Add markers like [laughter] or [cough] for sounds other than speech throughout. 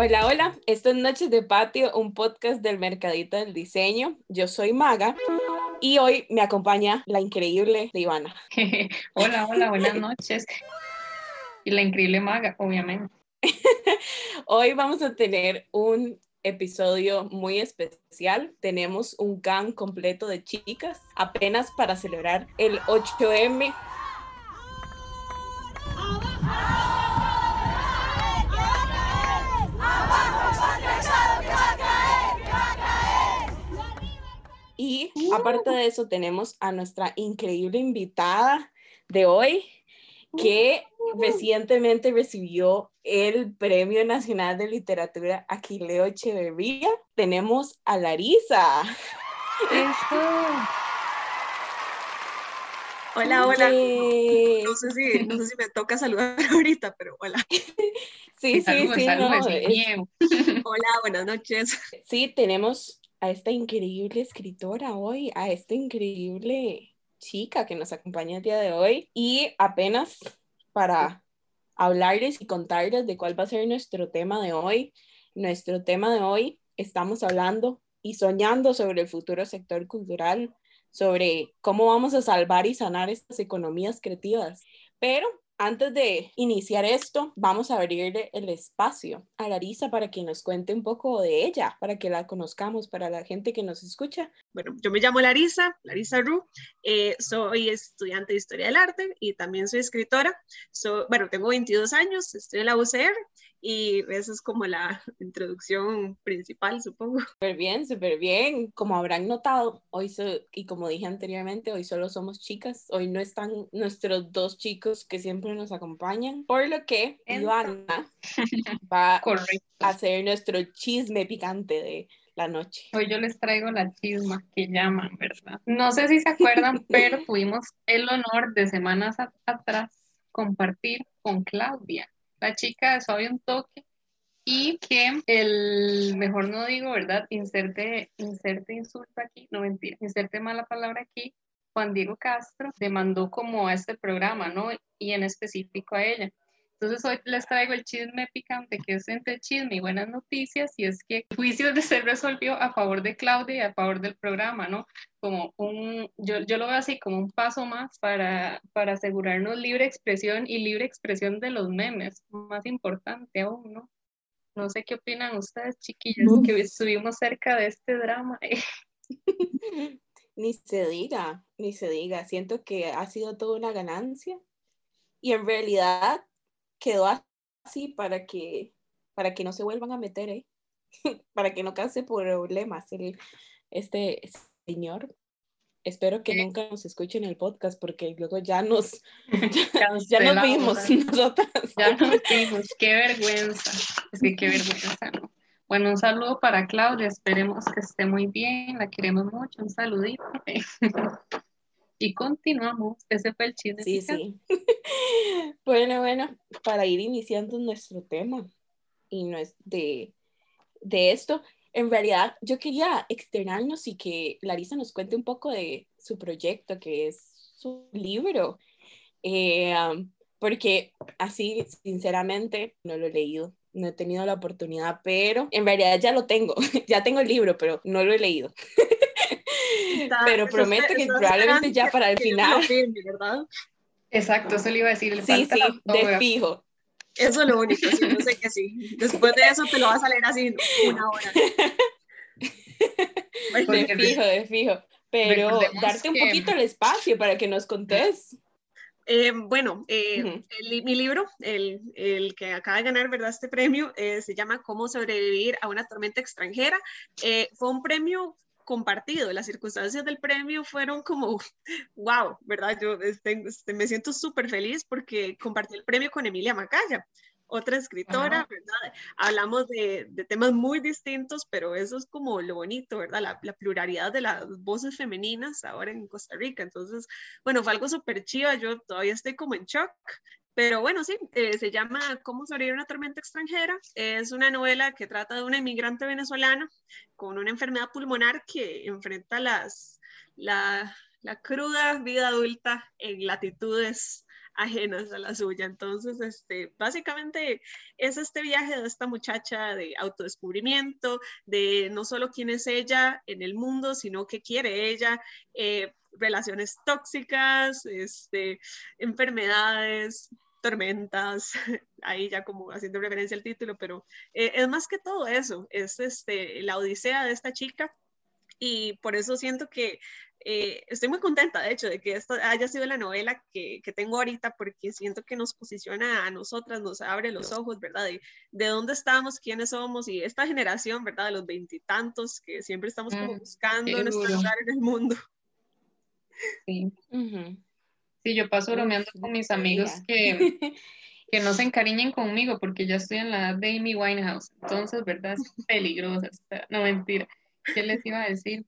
Hola, hola. Esto es Noches de Patio, un podcast del Mercadito del Diseño. Yo soy Maga y hoy me acompaña la increíble Ivana. [laughs] hola, hola, buenas noches. Y la increíble Maga, obviamente. [laughs] hoy vamos a tener un episodio muy especial. Tenemos un gang completo de chicas apenas para celebrar el 8M Y aparte de eso, tenemos a nuestra increíble invitada de hoy, que recientemente recibió el Premio Nacional de Literatura Aquileo Echeverría. Tenemos a Larisa. Hola, hola. No sé, si, no sé si me toca saludar [laughs] ahorita, pero hola. Sí, sí, sí. Hola, buenas noches. Sí, tenemos a esta increíble escritora hoy, a esta increíble chica que nos acompaña el día de hoy y apenas para hablarles y contarles de cuál va a ser nuestro tema de hoy. Nuestro tema de hoy estamos hablando y soñando sobre el futuro sector cultural, sobre cómo vamos a salvar y sanar estas economías creativas. Pero antes de iniciar esto, vamos a abrirle el espacio a Larisa para que nos cuente un poco de ella, para que la conozcamos, para la gente que nos escucha. Bueno, yo me llamo Larisa, Larisa Ru, eh, soy estudiante de Historia del Arte y también soy escritora. bueno, tengo 22 años, estoy en la UCR y esa es como la [laughs] introducción principal, supongo. [laughs] Súper bien, súper bien. Como habrán notado, hoy, y como dije anteriormente, hoy solo somos chicas. Hoy no están nuestros dos chicos que siempre nos acompañan. Por lo que Ivana va [laughs] a hacer nuestro chisme picante de la noche. Hoy yo les traigo la chisma que llaman, ¿verdad? No sé si se acuerdan, pero tuvimos el honor de semanas atrás compartir con Claudia la chica de Suave un toque y que el, mejor no digo, ¿verdad? Inserte, inserte insulto aquí, no mentira, inserte mala palabra aquí, Juan Diego Castro demandó como a este programa, ¿no? Y en específico a ella. Entonces hoy les traigo el chisme picante que es entre chisme y buenas noticias y es que el juicio de se resolvió a favor de Claudia y a favor del programa, ¿no? Como un, yo, yo lo veo así como un paso más para, para asegurarnos libre expresión y libre expresión de los memes, más importante aún, ¿no? No sé qué opinan ustedes, chiquillos, que estuvimos cerca de este drama. [laughs] [laughs] ni se diga, ni se diga. Siento que ha sido toda una ganancia y en realidad quedó así para que, para que no se vuelvan a meter, ¿eh? [laughs] para que no cause problemas el, este señor. Espero que nunca nos escuchen el podcast porque luego ya nos, [laughs] [laughs] ya, nos vimos nosotras. Ya nos vimos, qué vergüenza. Qué vergüenza, ¿no? Bueno, un saludo para Claudia, esperemos que esté muy bien, la queremos mucho, un saludito. Y continuamos. Ese fue el chisme. Sí, sí. [laughs] bueno, bueno, para ir iniciando nuestro tema y no es de, de esto, en realidad yo quería externarnos y que Larisa nos cuente un poco de su proyecto, que es su libro. Eh, porque así, sinceramente, no lo he leído, no he tenido la oportunidad, pero en realidad ya lo tengo, [laughs] ya tengo el libro, pero no lo he leído. [laughs] pero prometo que probablemente ya para el final. Exacto, eso le iba a decir. Sí, sí, de fijo. Eso es lo único, sí, no sé que sí. Después de eso te lo vas a leer así una hora. de fijo, de fijo. Pero darte un poquito el espacio para que nos contés. Eh, bueno, eh, mi libro, el, el, que acaba de ganar ¿verdad? este premio, eh, se llama Cómo sobrevivir a una tormenta extranjera. fue un premio compartido. Las circunstancias del premio fueron como, [laughs] wow, ¿verdad? Yo este, este, me siento súper feliz porque compartí el premio con Emilia Macaya, otra escritora, ¿verdad? Hablamos de, de, temas muy distintos, pero eso es como lo bonito, ¿verdad? La, la, pluralidad de las voces femeninas ahora en Costa Rica. Entonces, bueno, fue algo súper chido. Yo todavía estoy como en shock, pero bueno, sí, eh, se llama Cómo sobrevivir una tormenta extranjera. Es una novela que trata de una inmigrante venezolana con una enfermedad pulmonar que enfrenta las, la, la cruda vida adulta en latitudes ajenas a la suya. Entonces, este, básicamente es este viaje de esta muchacha de autodescubrimiento, de no solo quién es ella en el mundo, sino qué quiere ella, eh, relaciones tóxicas, este, enfermedades, tormentas, [laughs] ahí ya como haciendo referencia al título, pero eh, es más que todo eso, es este, la odisea de esta chica y por eso siento que eh, estoy muy contenta, de hecho, de que esta haya sido la novela que, que, tengo ahorita, porque siento que nos posiciona a nosotras, nos abre los ojos, ¿verdad? De, de dónde estamos, quiénes somos y esta generación, ¿verdad? De los veintitantos que siempre estamos como mm, buscando nuestro lugar en el mundo. Sí. Sí, yo paso bromeando con mis amigos que, [laughs] que no se encariñen conmigo porque ya estoy en la edad de Amy Winehouse. Entonces, ¿verdad? Es peligrosa. No, mentira. ¿Qué les iba a decir?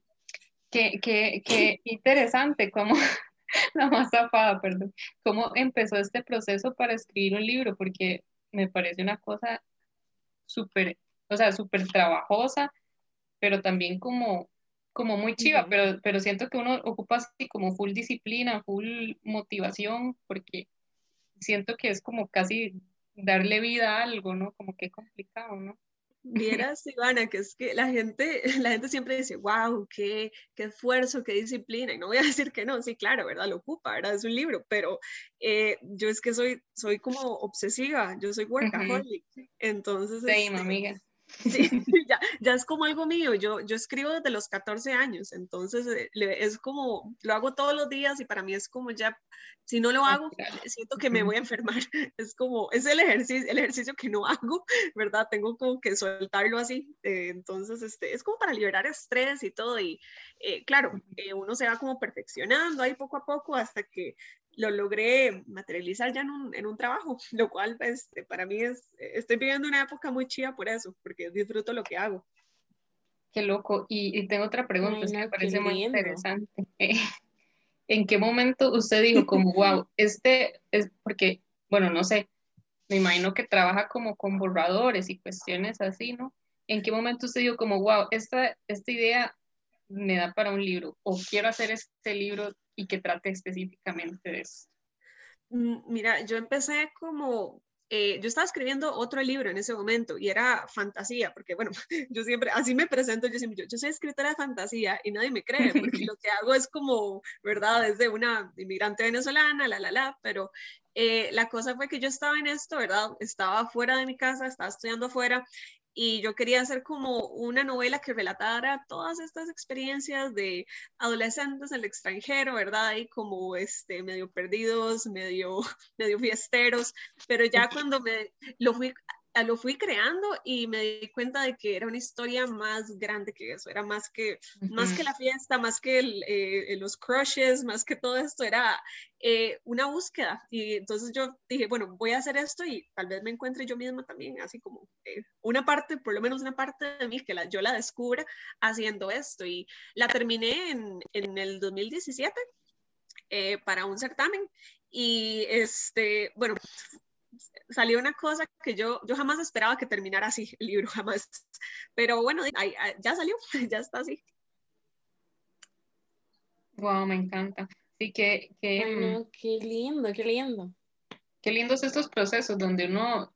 Que, que, que interesante cómo, [laughs] la más zafada, perdón, cómo empezó este proceso para escribir un libro, porque me parece una cosa súper, o sea, súper trabajosa, pero también como como muy chiva, pero, pero siento que uno ocupa así como full disciplina, full motivación, porque siento que es como casi darle vida a algo, ¿no? Como que complicado, ¿no? Vieras, Ivana, que es que la gente, [laughs] la gente siempre dice, wow, qué, qué esfuerzo, qué disciplina, y no voy a [laughs] decir que no, sí, claro, ¿verdad? Lo ocupa, ¿verdad? Es un libro, pero eh, yo es que soy, soy como obsesiva, yo soy workaholic, entonces... Sí, este, amiga. [laughs] Sí, [laughs] ya, ya, es como algo mío. Yo, yo escribo desde los 14 años, entonces eh, es como, lo hago todos los días y para mí es como ya, si no lo hago, [laughs] siento que me voy a enfermar. Es como, es el ejercicio, el ejercicio que no hago, ¿verdad? Tengo como que soltarlo así. Eh, entonces, este, es como para liberar estrés y todo. Y eh, claro, uno se va como perfeccionando ahí poco a poco hasta que lo logré materializar ya en un, en un trabajo, [laughs] lo cual pues, para mí es, estoy viviendo una época muy chida por eso, porque disfruto lo que hago. Qué loco. Y, tengo otra pregunta, que me parece muy interesante. [laughs] ¿En qué momento usted dijo como, wow, [laughs] este es porque, bueno, no sé, me imagino que trabaja como con borradores y cuestiones así, ¿no? ¿En qué momento usted dijo como, wow, esta, esta idea me da para un libro o quiero hacer este libro y que trate específicamente de eso? Mm, mira, yo empecé como, eh, yo estaba escribiendo otro libro en ese momento y era fantasía, porque bueno, [laughs] yo siempre, así me presento, yo siempre, yo, soy escritora de fantasía y nadie me cree, porque [laughs] lo que hago es como, ¿verdad? Desde una inmigrante venezolana, la, la, la, pero eh, la cosa fue que yo estaba en esto, ¿verdad? Estaba fuera de mi casa, estaba estudiando afuera y yo quería hacer como una novela que relatara todas estas experiencias de adolescentes en el extranjero, ¿verdad? Y como este, medio perdidos, medio, [laughs] medio fiesteros, pero ya cuando me lo fui lo fui creando y me di cuenta de que era una historia más grande que eso, era más que, más que la fiesta, más que eh, los crushes, más que todo esto, era eh, una búsqueda. Y entonces yo dije, bueno, voy a hacer esto y tal vez me encuentre yo misma también, así como eh, una parte, por lo menos una parte de mí, que la, yo la descubra haciendo esto. Y la terminé en, en el 2017 para un certamen. Y este, bueno, salió una cosa que yo, yo jamás esperaba que terminara así el libro, [laughs] jamás. Pero bueno, ya salió, [laughs] ya está así. Wow, me encanta. Sí, que, que bueno, qué lindo, qué lindo. Qué lindos estos procesos donde uno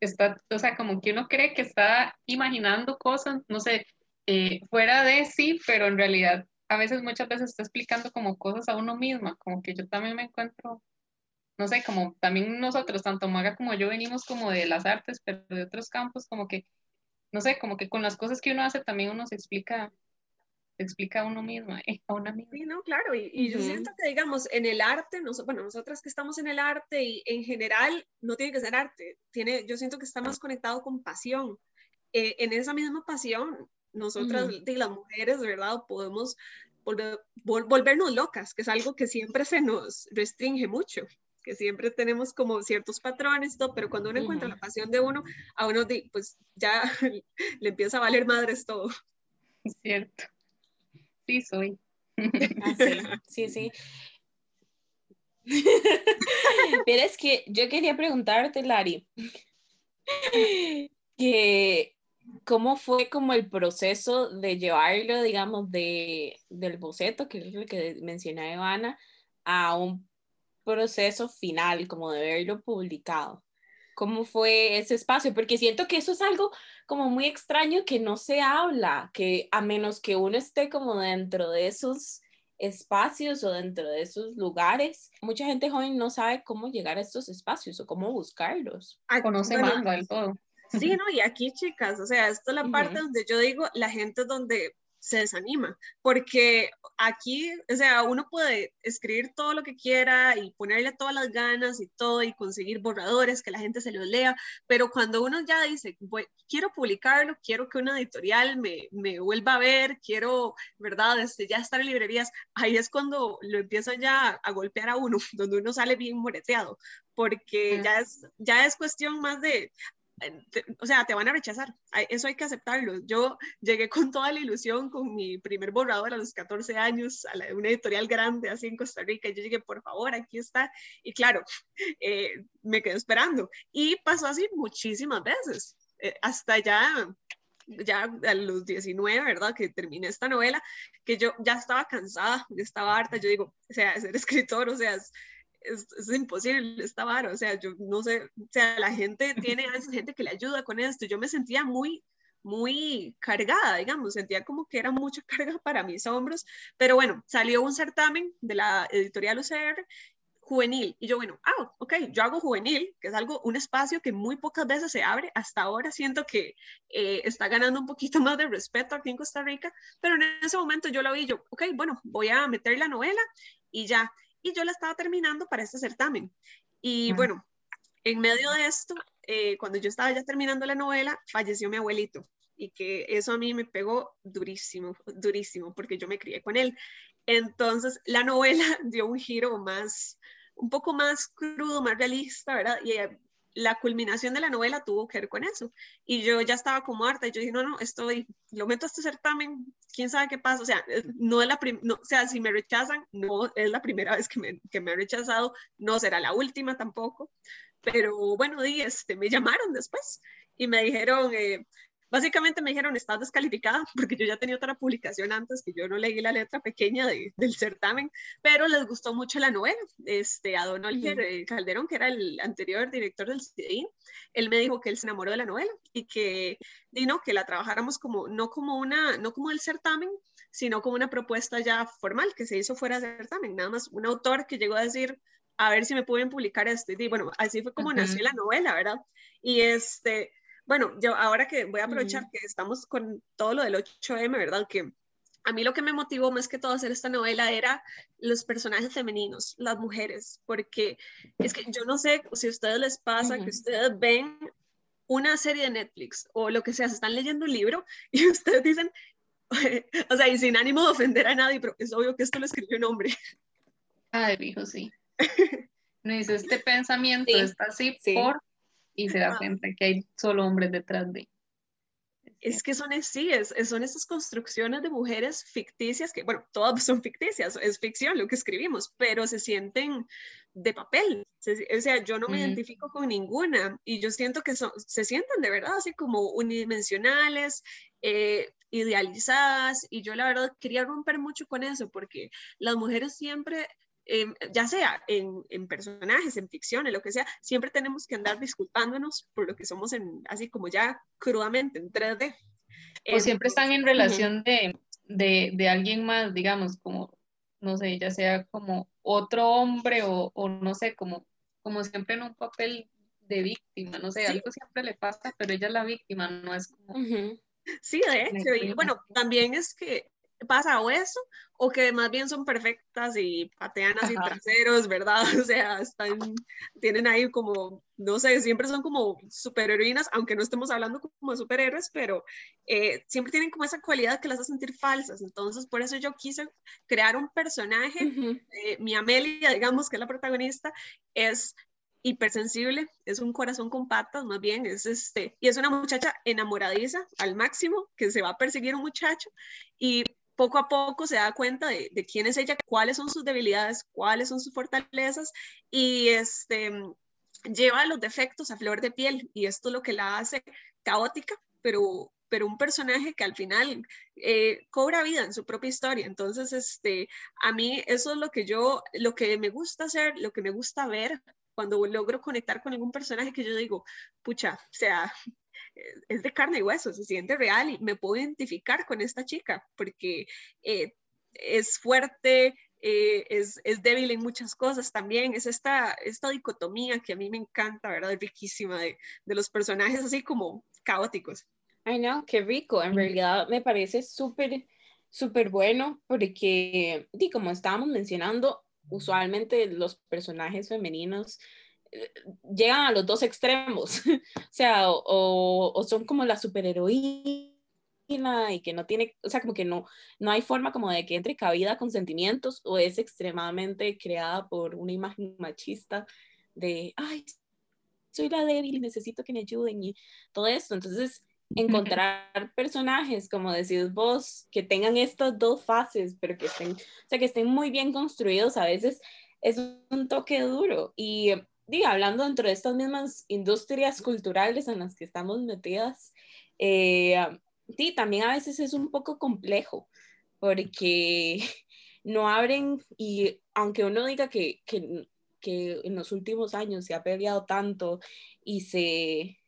está, o sea, como que uno cree que está imaginando cosas, no sé, eh, fuera de sí, pero en realidad a veces, muchas veces está explicando como cosas a uno misma, como que yo también me encuentro no sé, como también nosotros, tanto Maga como yo, venimos como de las artes, pero de otros campos, como que, no sé, como que con las cosas que uno hace también uno se explica, se explica a uno mismo, eh, a una misma. Sí, no, claro, y, yo siento que, digamos, en el arte, bueno, nosotras que estamos en el arte y en general no tiene que ser arte, tiene, yo siento que está más conectado con pasión. Eh, en esa misma pasión, nosotras, y las mujeres, ¿verdad? Podemos volver, volvernos locas, que es algo que siempre se nos restringe mucho que siempre tenemos como ciertos patrones, todo, pero cuando uno encuentra la pasión de uno, a uno pues ya [laughs] le empieza a valer madres todo. Cierto. Sí, soy. Ah, sí, sí. Pero [laughs] es que yo quería preguntarte, Lari, que cómo fue como el proceso de llevarlo, digamos, de, del boceto, que es lo que mencionaba Ivana, a un proceso final, como de verlo publicado? ¿Cómo fue ese espacio? Porque siento que eso es algo como muy extraño que no se habla, que a menos que uno esté como dentro de esos espacios o dentro de esos lugares, mucha gente joven no sabe cómo llegar a estos espacios o cómo buscarlos. Conoce bueno, manga todo. Sí, no, y aquí chicas, o sea, esto es la parte donde yo digo, la gente donde se desanima, porque aquí, o sea, uno puede escribir todo lo que quiera y ponerle todas las ganas y todo y conseguir borradores, que la gente se los lea, pero cuando uno ya dice, quiero publicarlo, quiero que una editorial me, me vuelva a ver, quiero, ¿verdad?, este, ya estar en librerías, ahí es cuando lo empiezan ya a golpear a uno, [laughs] donde uno sale bien moreteado, porque ya es, ya es cuestión más de, o sea, te van a rechazar, eso hay que aceptarlo. Yo llegué con toda la ilusión con mi primer borrador a los 14 años a la, una editorial grande así en Costa Rica, yo llegué, por favor, aquí está, y claro, [laughs] eh, me quedé esperando. Y pasó así muchísimas veces, eh, hasta ya ya a los 19, ¿verdad? Que terminé esta novela, que yo ya estaba cansada, ya estaba harta, yo digo, o sea, ser [laughs] escritor, o sea, es, es, imposible esta vara, o sea, yo no sé, o sea, la gente tiene a veces gente que le ayuda con esto, yo me sentía muy, muy cargada, digamos, sentía como que era mucha [laughs] carga para mis hombros, pero bueno, salió un certamen de la editorial UCR juvenil. Y yo, bueno, ah, ok, yo hago juvenil, que es algo, un espacio que muy pocas veces se abre. Hasta ahora siento que eh, está ganando un poquito [laughs] más de respeto aquí en Costa Rica, pero en ese momento yo lo vi, yo, ok, bueno, voy a meter la novela y ya y yo la estaba terminando para este certamen. Y bueno, en medio de esto, eh, cuando yo estaba ya terminando la novela, falleció mi abuelito y que eso a mí me pegó durísimo, durísimo, porque yo me crié con él. Entonces, la novela [laughs] dio un giro más, un poco más crudo, más realista, ¿verdad? Y eh, la culminación de la novela tuvo que ver con eso. Y yo ya estaba como harta y yo dije, no, no, estoy, lo meto a este certamen, quién sabe qué pasa. O sea, eh, no es la no, sea, si me rechazan, no es la primera [laughs] vez que me, que me han rechazado, no será la última tampoco. Pero bueno, y este, me llamaron después y me dijeron, eh, Básicamente me dijeron, estás descalificada, [laughs] porque yo ya tenía otra publicación antes, que yo no leí la letra pequeña del certamen, pero les gustó mucho la novela. Este, a Don Oliver eh, Calderón, que era el anterior director del CDI, él me dijo que él se enamoró de la novela y que, no, que la trabajáramos como, no como una, no como el certamen, sino como una propuesta ya formal, que se hizo fuera del certamen, nada más un autor que llegó a decir, a ver si me pueden publicar esto. Y bueno, así fue como nació la novela, ¿verdad? Y este, bueno, yo ahora que voy a aprovechar que estamos con todo lo del 8M, ¿verdad? Que a mí lo que me motivó más que todo a hacer esta novela era los personajes femeninos, las mujeres, porque es que yo no sé si a ustedes les pasa que ustedes ven una serie de Netflix o lo que sea, se están leyendo un libro [laughs] y ustedes dicen, [laughs] o sea, y sin ánimo de ofender a nadie, pero es obvio que esto lo escribió un hombre. Ay, hijo, sí. [laughs] No dice, este pensamiento está así por y se da cuenta que hay solo hombres detrás de. Es que son así, es, son esas construcciones de mujeres ficticias que, bueno, todas [laughs] son ficticias, es ficción lo que escribimos, pero se sienten de papel. o sea, yo no me identifico con ninguna y yo siento que son, se sienten de verdad así como unidimensionales, eh, idealizadas y yo la verdad quería romper mucho con eso porque las mujeres siempre Ya sea en, en, personajes, en ficción, en lo que sea, siempre tenemos que andar disculpándonos por lo que somos en, así como ya crudamente en 3D. O siempre están en relación de, de, de, alguien más, digamos, como, no sé, ya sea como otro hombre o, o, no sé, como, como siempre en un papel de víctima, no sé, algo siempre le pasa, pero ella es la víctima, no es como... Sí, de hecho, y bueno, también es que pasa o eso, o que más bien son perfectas y patean así traseros, ¿verdad? [laughs] O sea, están, tienen ahí como, no sé, siempre son como superheroínas, aunque no estemos hablando como de superhéroes, pero eh, siempre tienen como esa cualidad que las hace sentir falsas. Entonces, por eso yo quise crear un personaje, eh, mi Amelia, digamos, que es la protagonista, es hipersensible, es un corazón con patas, más bien, es este, y es una muchacha enamoradiza al máximo, que se va a perseguir un muchacho, y poco a poco se da cuenta de, quién es ella, cuáles son sus debilidades, cuáles son sus fortalezas y este, lleva los defectos a flor de piel y esto es lo que la hace caótica, pero pero un personaje que al final eh, cobra vida en su propia historia. Entonces, este, a mí eso es lo que yo, lo que me gusta hacer, lo que me gusta ver cuando logro conectar con algún personaje que yo digo, pucha, sea, es de carne y hueso, se siente real y me puedo identificar con esta chica porque eh, es fuerte, eh, es, es, débil en muchas cosas también, es esta, esta dicotomía que a mí me encanta, ¿verdad? Es riquísima de, de los personajes así como caóticos. Ay, no, qué rico, en realidad me parece súper, súper bueno porque, y como estábamos mencionando, usualmente los personajes femeninos llegan a los dos extremos, [laughs] o sea, o, o son como la superheroína y que no tiene, o sea, como que no, no hay forma como de que entre cabida con sentimientos o es extremadamente creada por una imagen machista de, ay, soy la débil y necesito que me ayuden y todo esto. Entonces, encontrar personajes, como decís vos, que tengan estas dos fases, pero que estén, o sea, que estén muy bien construidos, a veces es un toque duro. Y, diga, hablando dentro de estas mismas industrias culturales en las que estamos metidas, eh, sí, también a veces es un poco complejo porque [laughs] no abren y aunque uno diga que, que, que, en los últimos años se ha peleado tanto y se,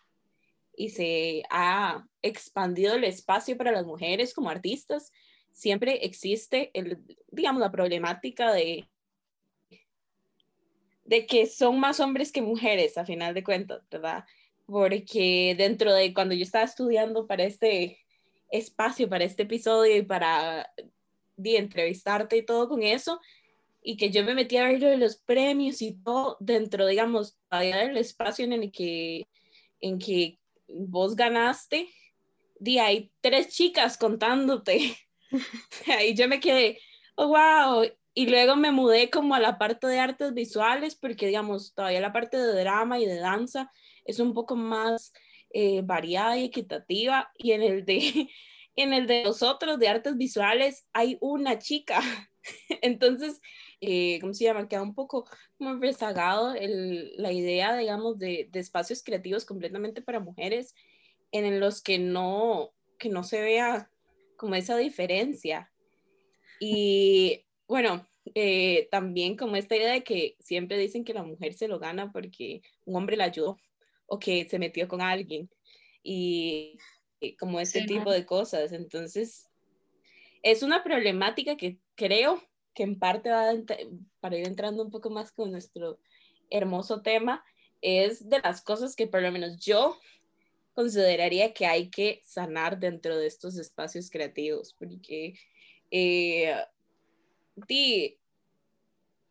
y se ha expandido el espacio para las mujeres como artistas, siempre existe, el, digamos, la problemática de, de que son más hombres que mujeres, a final de cuentas, ¿verdad? Porque dentro de cuando yo estaba estudiando para este, espacio para este episodio y para de, entrevistarte y todo con eso, y que yo me metí a ver los premios y todo dentro, digamos, del espacio en el que, en que vos ganaste, y hay tres chicas contándote. [laughs] [laughs] Ahí yo me quedé, oh, wow. Y luego me mudé como a la parte de artes visuales, porque digamos, todavía la parte de drama y de danza es un poco más eh, variada y equitativa. Y en el de [laughs] en el de nosotros de artes visuales hay una chica. [laughs] Entonces, eh, ¿cómo se llama? Queda un poco como rezagado el, la idea, digamos, de, de, espacios creativos completamente para mujeres en los que no, que no se vea como esa diferencia. Y bueno, eh, también como esta idea de que siempre dicen que la mujer se lo gana porque un hombre la ayudó o que se metió con alguien. Y como este tipo de cosas. Entonces, es una problemática que creo que en parte va para ir entrando un poco más con nuestro hermoso tema, es de las cosas que por lo menos yo consideraría que hay que sanar dentro de estos espacios creativos, porque eh,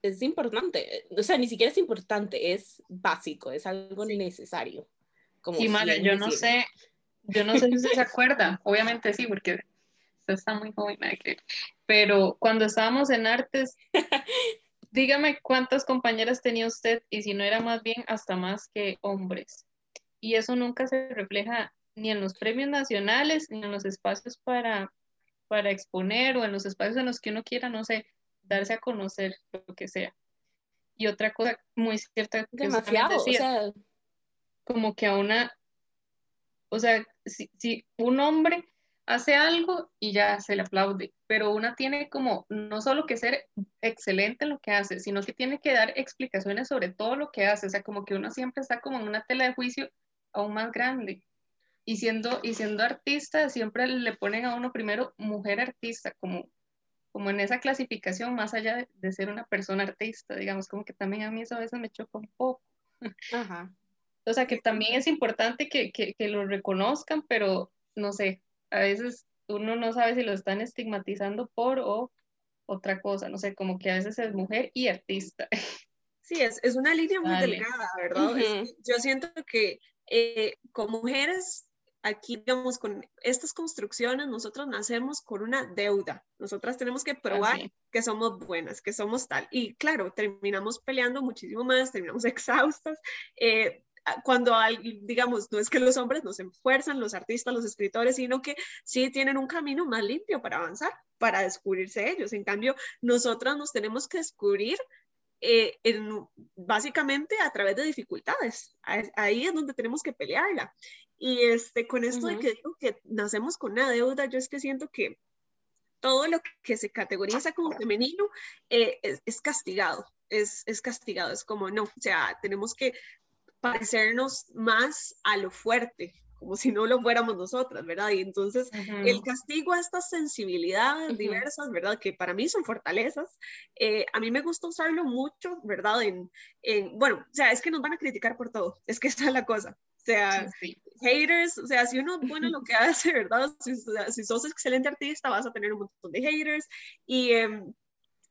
es importante, o sea, ni siquiera es importante, es básico, es algo necesario. Como sí, yo no sé, yo no sé si usted se acuerda, obviamente sí, porque usted está muy joven, pero cuando estábamos en artes, [laughs] dígame cuántas compañeras tenía usted y si no era más bien hasta más que hombres. Y eso nunca se refleja ni en los premios nacionales, ni en los espacios para, para exponer o en los espacios en los que uno quiera, no sé, darse a conocer, lo que sea. Y otra cosa muy cierta que Demasiado, o sea... como que a una o sea, si, un hombre hace algo y ya se le aplaude, pero una tiene como no solo que ser excelente en lo que hace, sino que tiene que dar explicaciones sobre todo lo que hace, o sea, como que uno siempre está como en una tela de juicio aún más grande. Y siendo, y siendo artista, siempre le ponen a uno primero mujer artista, como, como en esa clasificación, más allá de, ser una persona artista, digamos, como que también a mí eso a veces me choca un poco. Ajá. [laughs] O sea, que también es importante que, que, que lo reconozcan, pero no sé, a veces uno no sabe si lo están estigmatizando por o otra cosa, no sé, como que a veces es mujer y artista. [laughs] Sí, es, es una línea muy delgada, ¿verdad? yo siento que eh, como mujeres, aquí, digamos, con estas construcciones, nosotros nacemos con una deuda. Nosotras tenemos que probar que somos buenas, que somos tal. Y claro, terminamos peleando muchísimo más, terminamos [laughs] exhaustas. Eh, cuando hay, digamos, no es que los hombres nos esfuerzan, los artistas, los escritores, sino que sí tienen un camino más limpio para avanzar, para descubrirse ellos. En cambio, nosotras nos tenemos que descubrir eh, básicamente a través de dificultades. Ahí es donde tenemos que pelearla. Y este, con esto de que digo que nacemos con una deuda, yo es que siento que todo lo que se categoriza como femenino eh, es, castigado, es, es castigado, es como no, o sea, tenemos que parecernos más a lo fuerte, como si no lo fuéramos nosotras, ¿verdad? Y entonces el castigo a estas sensibilidades diversas, ¿verdad? Que para mí son fortalezas, eh, a mí me gusta usarlo mucho, ¿verdad? En, en, bueno, o sea, es que nos van a criticar por todo, es que esa es la cosa. O sea, haters, o sea, si uno [laughs] bueno lo que hace, ¿verdad? Si, si, sos excelente artista, vas a tener un montón de haters. Y em,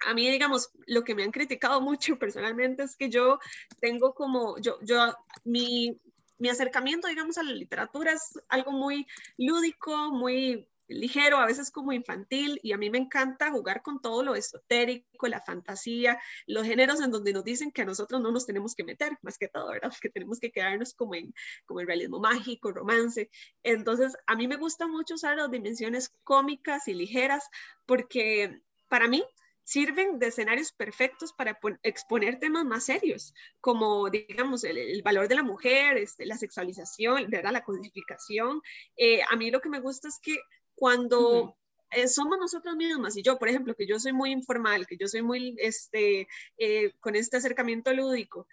a mí, digamos, lo que me han criticado [laughs] mucho personalmente es que yo tengo como, yo, yo, mi, mi acercamiento, digamos, a la literatura es algo muy lúdico, muy ligero, a veces como infantil, y a mí me encanta jugar con todo lo esotérico, la fantasía, los géneros en donde nos dicen que a nosotros no nos tenemos que meter, más que todo, ¿verdad? [laughs] Que tenemos que quedarnos como en, como el realismo mágico, romance. Entonces, a mí me gusta mucho usar las dimensiones cómicas y ligeras, porque para mí sirven de escenarios perfectos para exponer temas más serios, como, digamos, el, valor de la mujer, este, la sexualización, ¿verdad? la codificación. Eh, a mí lo que me gusta es que cuando eh, somos nosotros mismas, y yo, por ejemplo, que yo soy muy informal, que yo soy muy, este, eh, con este acercamiento lúdico,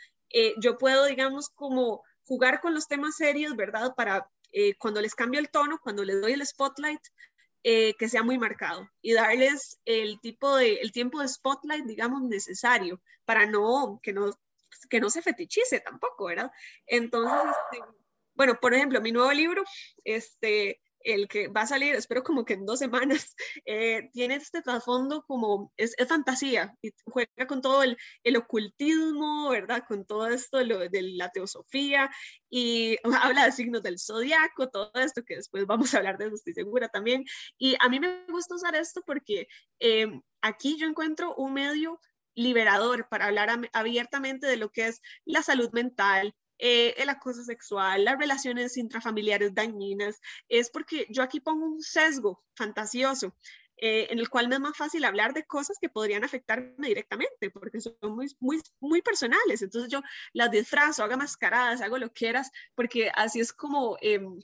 yo puedo, digamos, como jugar con los temas serios, ¿verdad? Para cuando les cambio el tono, cuando les doy el spotlight, eh, que sea muy marcado y darles el tipo de, el tiempo de spotlight, digamos, necesario para no, que no, que no se fetichice tampoco, ¿verdad? Entonces, este, bueno, por ejemplo, mi nuevo libro, este, el que va a salir, espero como que en dos semanas, [laughs] eh, tiene este trasfondo como, es, fantasía, juega con todo el, el ocultismo, ¿verdad? Con todo esto de, de, la teosofía, y [laughs] habla de signos del zodiaco, todo esto, que después vamos a hablar de eso, estoy segura también. Y a mí me gusta usar esto porque eh, aquí yo encuentro un medio liberador para hablar abiertamente de lo que es la salud mental, eh, el acoso sexual, las relaciones intrafamiliares dañinas, es porque yo aquí pongo un sesgo fantasioso. Eh, en el cual me es más fácil hablar de cosas que podrían afectarme directamente, porque son muy, muy, muy personales. Entonces yo las disfrazo, hago mascaradas, hago lo que quieras, porque así es como em,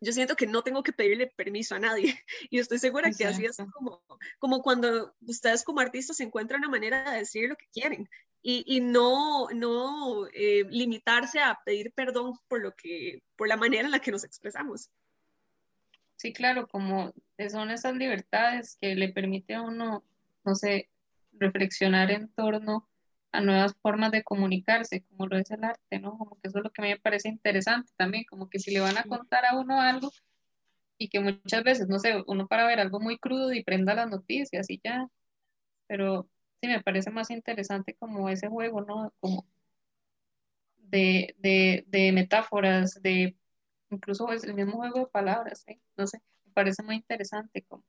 yo siento que no tengo que pedirle permiso a nadie. [laughs] Y estoy segura que así es como, como cuando ustedes como artistas encuentran una manera de decir lo que quieren y, no, no eh, limitarse a pedir perdón por, lo que, por la manera en la que nos expresamos. Sí, claro, como son esas libertades que le permite a uno, no sé, reflexionar en torno a nuevas formas de comunicarse, como lo es el arte, ¿no? Como que eso es lo que a mí me parece interesante también, como que si le van a contar a uno algo y que muchas veces, no sé, uno para ver algo muy crudo y prenda las noticias y ya, pero me parece más interesante como ese juego, ¿no? Como de, metáforas, de incluso es el mismo juego de palabras, ¿eh? No sé, me parece muy interesante como,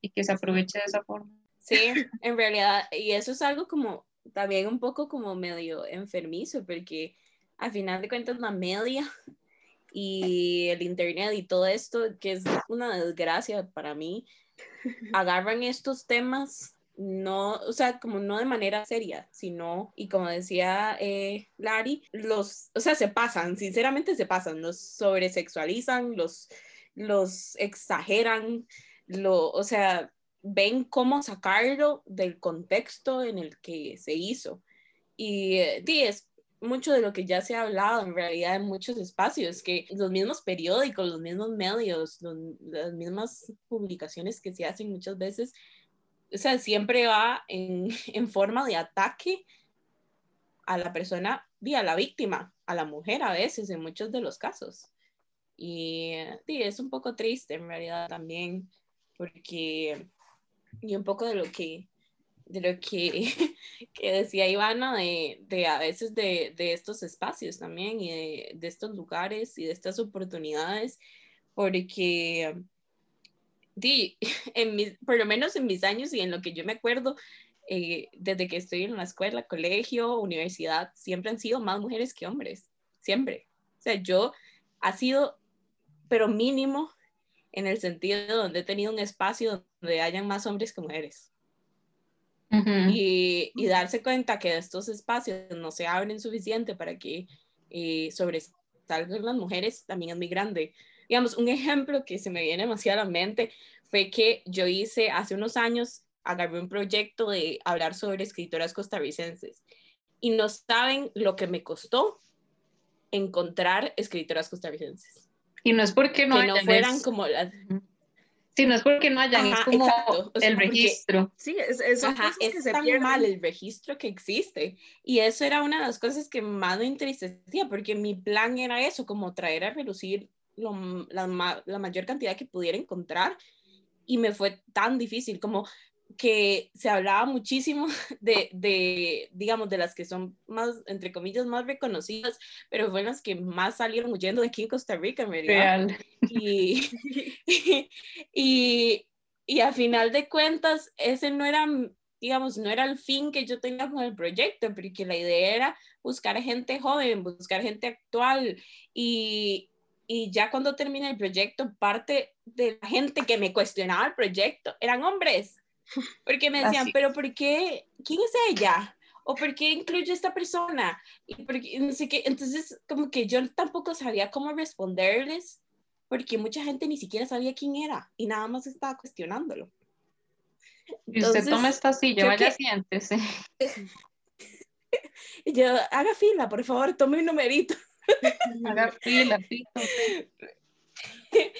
y que se aproveche de esa forma. Sí, en realidad, y eso es algo como también un poco como medio enfermizo, porque al final de cuentas la media [laughs] y el internet y todo esto, que es una desgracia para mí, [laughs] agarran estos temas no, o sea, como no de manera seria, sino, y como decía eh, Larry, los, o sea, se pasan, sinceramente se pasan, los sobresexualizan, los, los exageran, lo, o sea, ven cómo sacarlo del contexto en el que se hizo. Y eh, es mucho de lo que ya se ha hablado en realidad en muchos espacios, que los mismos periódicos, los mismos medios, las mismas publicaciones que se hacen muchas veces o sea, siempre va en, [laughs] en forma de ataque a la persona, a la víctima, a la mujer a veces, en muchos de los casos. Y sí, es un poco triste en realidad también, porque, y un poco de lo que, de lo que, [laughs] que decía Ivana, de, de a veces de, de, estos espacios también, y de, estos lugares y de estas oportunidades, porque di, [laughs] en por lo menos en mis años y en lo que yo me acuerdo, eh, desde que estoy en la escuela, colegio, universidad, siempre han sido más mujeres que hombres, siempre. O sea, yo ha sido, pero mínimo, en el sentido donde he tenido un espacio donde hayan más hombres que mujeres. y, y, darse cuenta que estos espacios no se abren suficiente para que eh, salgan las mujeres también es muy grande. Digamos, un ejemplo que se me viene demasiado a la mente fue que yo hice hace unos años, agarré un proyecto de hablar sobre escritoras costarricenses y no saben lo que me costó encontrar escritoras costarricenses. Y no es porque no, que no fueran como las... Sí, no es porque no hayan, es como el registro. Sí, es, es, Ajá, es tan mal el registro que existe. Y eso era una de las cosas que más me entristecía, porque mi plan era eso, como traer a relucir lo, la, la mayor cantidad que pudiera encontrar. Y me fue tan difícil, como que se hablaba muchísimo [laughs] de, de, digamos, de las que son más, entre comillas, más reconocidas, pero fueron las que más salieron huyendo de aquí en Costa Rica, en realidad. Y, [laughs] y, y, a final de cuentas, ese no era, digamos, no era el fin que yo tenía con el proyecto, porque la idea era buscar gente joven, buscar gente actual y, y ya cuando termina el proyecto, parte de la gente que me cuestionaba el proyecto eran hombres. [laughs] Porque me decían, pero ¿por qué? ¿Quién es ella? ¿O por qué incluye esta persona? Y porque, no sé qué. Entonces, como que yo tampoco sabía cómo responderles, porque mucha gente ni siquiera sabía quién era y nada más estaba cuestionándolo. y usted toma esta silla, vaya que... siéntese. [laughs] yo, haga fila, por favor, tome un numerito. haga fila, fila. [laughs]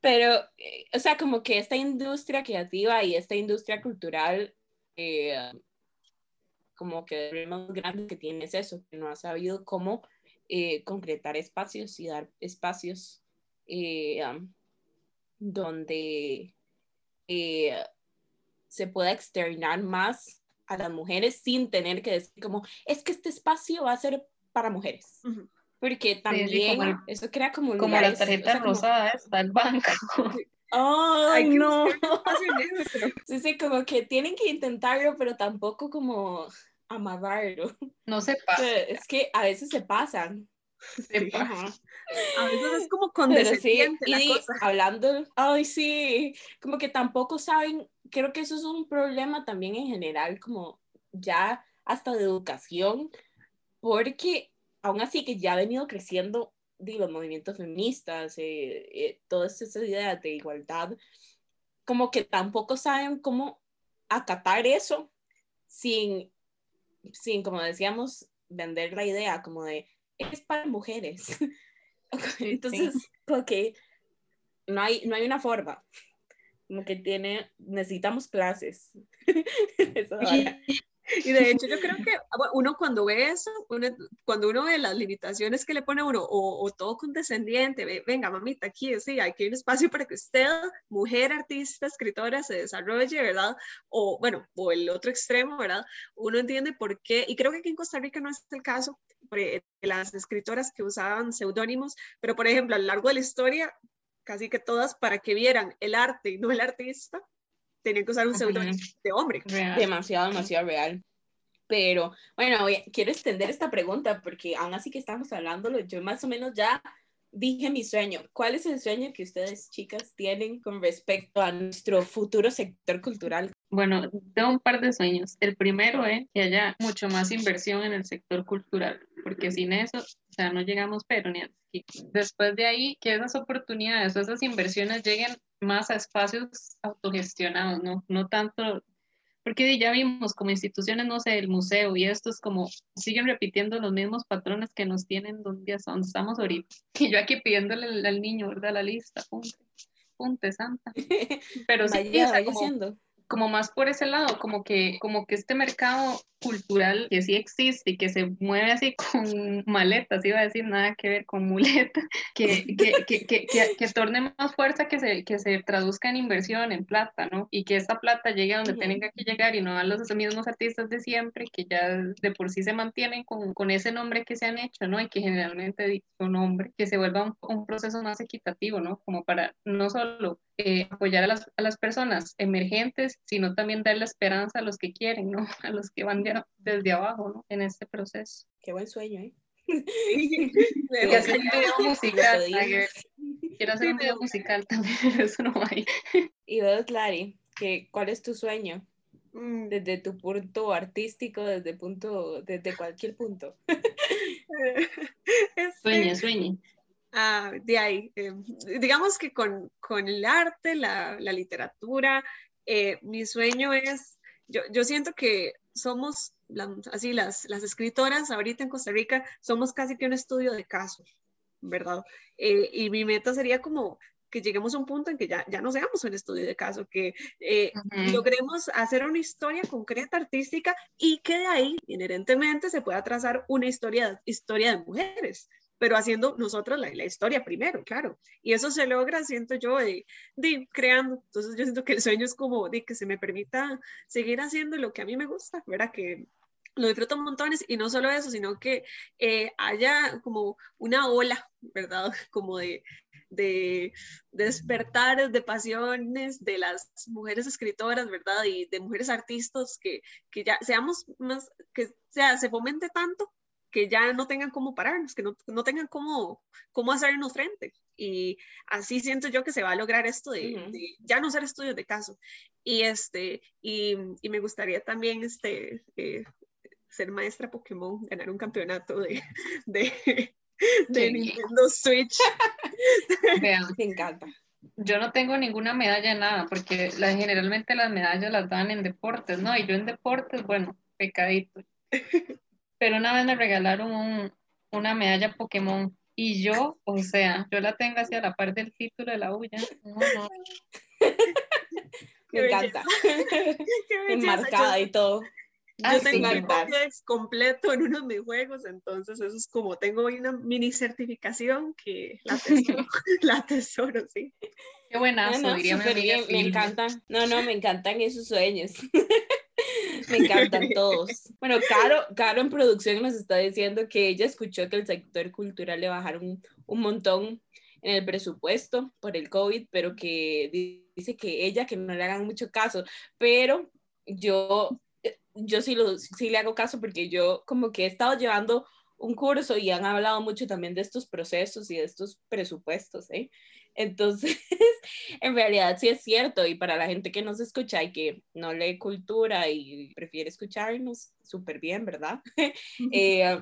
Pero, eh, o sea, como que esta industria creativa y esta industria cultural, eh, como que el más grande que tiene es eso, que no ha sabido cómo eh, concretar espacios y dar espacios donde se pueda externar más a las mujeres sin tener que decir como, es que este espacio va a ser para mujeres. Porque también eso crea como Como la tarjeta rosada está el banco. Ay, no. Sí, sí, como que tienen que intentarlo, pero tampoco como amarrarlo. No se pasa. Es que a veces se pasan. Se pasa. A veces es como condescendiente sí, la y cosa. Hablando, ay, sí, como que tampoco saben, creo que eso es un problema también en general, como ya hasta de educación, porque aún así que ya ha venido creciendo digo, los movimientos feministas, eh, eh, todas esas ideas de igualdad, como que tampoco saben cómo acatar eso sin, sin, como decíamos, vender la idea como de, es para mujeres. [laughs] Entonces, sí. como que no hay, no hay una forma. Como que tiene, necesitamos clases. [laughs] eso [laughs] y de hecho yo creo que ah, uno cuando ve eso, uno, cuando uno ve las limitaciones que le pone a uno, o, o todo condescendiente, ve, venga mamita, aquí sí, hay que un espacio para que usted, mujer, artista, escritora, se desarrolle, ¿verdad? O bueno, o el otro extremo, ¿verdad? Uno entiende por qué, y creo que aquí en Costa Rica no es el caso, de las escritoras que usaban seudónimos, pero por ejemplo, a lo largo de la historia, casi que todas para que vieran el arte y no el artista, tenían que usar un seudónimo de hombre. Real. Demasiado, demasiado real. Pero bueno, quiero extender esta pregunta porque aún así que estamos hablándolo, yo más o menos ya dije mi sueño. ¿Cuál es el sueño que ustedes, chicas, tienen con respecto a nuestro futuro sector cultural? Bueno, tengo un par de sueños. El primero es que haya mucho más inversión en el sector cultural, porque sin eso, sea, no llegamos pero ni aquí. Después de ahí, que esas oportunidades o esas inversiones lleguen más a espacios autogestionados, ¿no? No tanto, porque ya vimos como instituciones, no sé, el museo y estos como siguen repitiendo los mismos patrones que nos tienen donde, donde estamos ahorita. [laughs] Y yo aquí pidiéndole al, niño, ¿verdad? La lista, punte, punte, santa. [laughs] Pero sí, vaya, como, como más por ese lado, como que, como que este mercado cultural que sí existe y que se mueve así [laughs] con maletas, iba a decir nada que ver con muleta, [laughs] que, que, que, que, torne más fuerza, que se, que se traduzca en inversión, en plata, ¿no? Y que esta plata llegue a donde tenga que llegar y no a los mismos artistas de siempre, que ya de por sí se mantienen con, con ese nombre que se han hecho, ¿no? Y que generalmente son hombres, que se vuelva un, un proceso más equitativo, ¿no? Como para no solo eh, apoyar a las, a las personas emergentes, sino también darle esperanza a los que quieren, ¿no? [laughs] A los que van de- desde abajo, ¿no? En este proceso. Qué buen sueño, ¿eh? [laughs] Quiero hacer un video musical. Quiero hacer un video musical también, pero [laughs] eso no ahí. Y vos, Clary, ¿qué, ¿cuál es tu sueño? Mm, Desde tu punto artístico, desde punto, desde cualquier punto. [laughs] este, Sueñe, sueñe. Ah, de ahí, eh, digamos que con, con, el arte, la, la literatura, eh, mi sueño es, yo, yo, siento que somos, así las, las escritoras ahorita en Costa Rica, somos casi que un estudio de casos, ¿verdad? Eh, y mi meta sería como que lleguemos a un punto en que ya, ya no seamos un estudio de caso, que logremos hacer una historia concreta, artística, y que de ahí inherentemente se pueda trazar una historia, historia de mujeres, pero haciendo nosotros la, la, historia primero, claro. Y eso se logra, siento yo, de, de, creando. Entonces yo siento que el sueño es como de que se me permita seguir haciendo lo que a mí me gusta, ¿verdad? Que lo disfruto montones y no solo eso, sino que eh, haya como una ola, ¿verdad? [laughs] Como de, de, de despertar de pasiones de las mujeres escritoras, ¿verdad? Y de mujeres artistas que, que ya seamos más, que sea, se fomente tanto que ya no tengan cómo pararnos, que no, no tengan cómo, cómo hacernos frente. Y así siento yo que se va a lograr esto de, ya no ser estudios de caso. Y, este, y, y me gustaría también este, eh, ser maestra Pokémon, ganar un campeonato de, [laughs] de, [laughs] de Nintendo Switch. [laughs] Vean, me encanta. Yo no tengo ninguna medalla en nada, porque la, generalmente las medallas las dan en deportes, ¿no? Y yo en deportes, bueno, pecadito. Pero una vez me regalaron una medalla Pokémon y yo, o sea, yo la tengo hacia la parte del título de la bulla. [laughs] [laughs] me encanta. [laughs] Enmarcada y todo. Yo ah, tengo el Pokédex completo en uno de mis juegos, entonces eso es como tengo una mini certificación que la tesoro, la tesoro sí. Qué buena, no, me encanta. No, no, me encantan esos sueños. Me encantan todos. [laughs] Bueno, Caro, Caro en producción nos está diciendo que ella escuchó que el sector cultural le bajaron un montón en el presupuesto por el COVID, pero que dice que ella que no le hagan mucho caso, pero yo, yo sí, lo, sí le hago caso porque yo como que he estado llevando un curso y han hablado mucho también de estos procesos y de estos presupuestos, ¿eh? Entonces, [laughs] en realidad sí es cierto y para la gente que nos escucha y que no lee cultura y prefiere escucharnos, súper bien, ¿verdad? [laughs] eh,